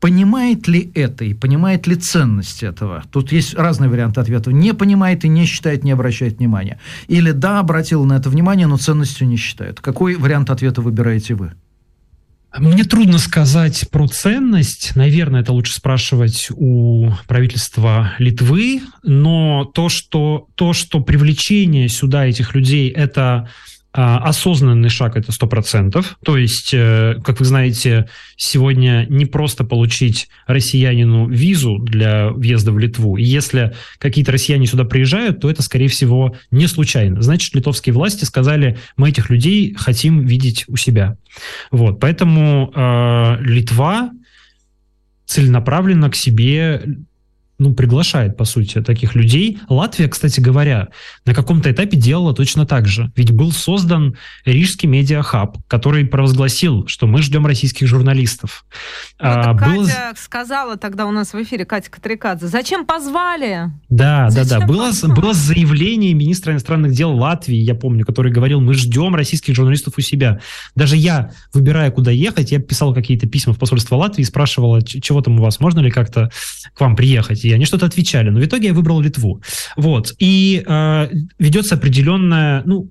понимает ли это и понимает ли ценность этого? Тут есть разные варианты ответа. Не понимает и не считает, не обращает внимания. Или да, обратил на это внимание, но ценностью не считает. Какой вариант ответа выбираете вы? Мне трудно сказать про ценность. Наверное, это лучше спрашивать у правительства Литвы. Но то, что, то, что привлечение сюда этих людей – это а, осознанный шаг это 100%. То есть, э, как вы знаете, сегодня не просто получить россиянину визу для въезда в Литву. И если какие-то россияне сюда приезжают, то это, скорее всего, не случайно. Значит, литовские власти сказали, мы этих людей хотим видеть у себя. Вот, поэтому э, Литва целенаправленно к себе ну, приглашает, по сути, таких людей. Латвия, кстати говоря, на каком-то этапе делала точно так же. Ведь был создан Рижский медиахаб, который провозгласил, что мы ждем российских журналистов. Вот а, было... Катя сказала тогда у нас в эфире, Катя Катрикадзе, зачем позвали? Да, зачем да, да. Было, было заявление министра иностранных дел Латвии, я помню, который говорил, мы ждем российских журналистов у себя. Даже я, выбирая, куда ехать, я писал какие-то письма в посольство Латвии, спрашивал, чего там у вас, можно ли как-то к вам приехать? И они что-то отвечали. Но в итоге я выбрал Литву. Вот. И э, ведется определенная, ну,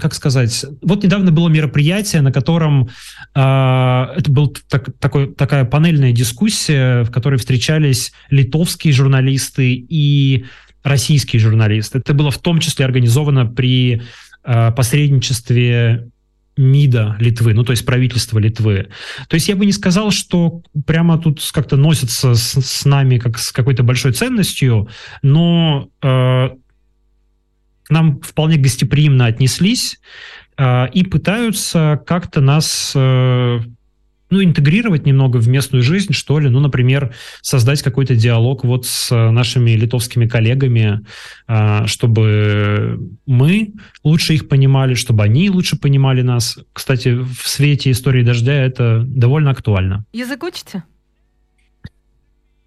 как сказать, вот недавно было мероприятие, на котором э, это был так, такой, такая панельная дискуссия, в которой встречались литовские журналисты и российские журналисты. Это было в том числе организовано при э, посредничестве МИДа Литвы, ну то есть правительства Литвы. То есть я бы не сказал, что прямо тут как-то носятся с, с нами как с какой-то большой ценностью, но э, нам вполне гостеприимно отнеслись э, и пытаются как-то нас э, ну, интегрировать немного в местную жизнь, что ли. Ну, например, создать какой-то диалог вот с нашими литовскими коллегами, а, чтобы мы лучше их понимали, чтобы они лучше понимали нас. Кстати, в свете истории дождя это довольно актуально. Язык учите?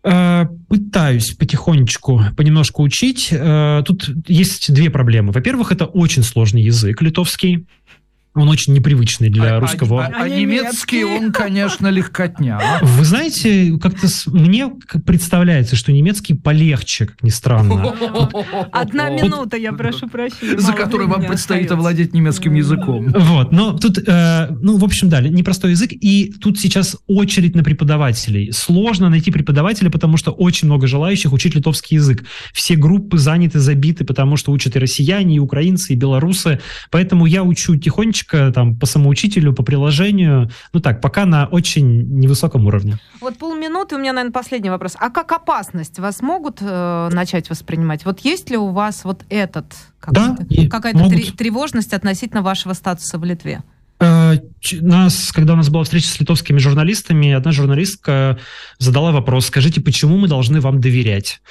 Э, пытаюсь потихонечку, понемножку учить. Э, тут есть две проблемы. Во-первых, это очень сложный язык литовский. Он очень непривычный для а, русского. А, а, а немецкий, он, конечно, легкотня. Вы знаете, как-то мне представляется, что немецкий полегче, как ни странно. Одна минута, я прошу прощения. За которой вам предстоит овладеть немецким языком. Вот, но тут, э, ну, в общем, да, непростой язык, и тут сейчас очередь на преподавателей. Сложно найти преподавателя, потому что очень много желающих учить литовский язык. Все группы заняты, забиты, потому что учат и россияне, и украинцы, и белорусы. Поэтому я учу тихонечко немножечко там по самоучителю, по приложению. Ну так, пока на очень невысоком уровне. Вот полминуты у меня, наверное, последний вопрос. А как опасность вас могут э, начать воспринимать? Вот есть ли у вас вот этот да, какая-то могут... тревожность относительно вашего статуса в Литве? Нас, когда у нас была встреча с литовскими журналистами, одна журналистка задала вопрос, скажите, почему мы должны вам доверять?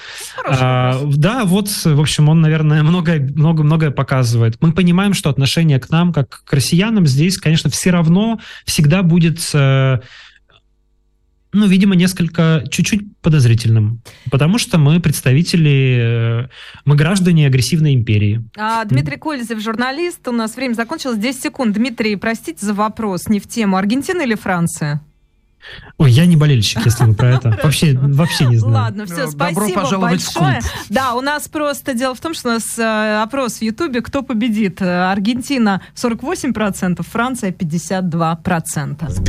А, да, вот, в общем, он, наверное, многое, много, многое показывает. Мы понимаем, что отношение к нам, как к россиянам, здесь, конечно, все равно всегда будет э, ну, видимо, несколько, чуть-чуть подозрительным. Потому что мы представители, э, мы граждане агрессивной империи. А, Дмитрий Кользев, журналист. У нас время закончилось. 10 секунд. Дмитрий, простите за вопрос. Не в тему. Аргентина или Франция? Ой, я не болельщик, если вы про это. Вообще, вообще не знаю. Ладно, все, спасибо большое. Да, у нас просто дело в том, что у нас э, опрос в Ютубе, кто победит. Аргентина 48%, Франция 52%.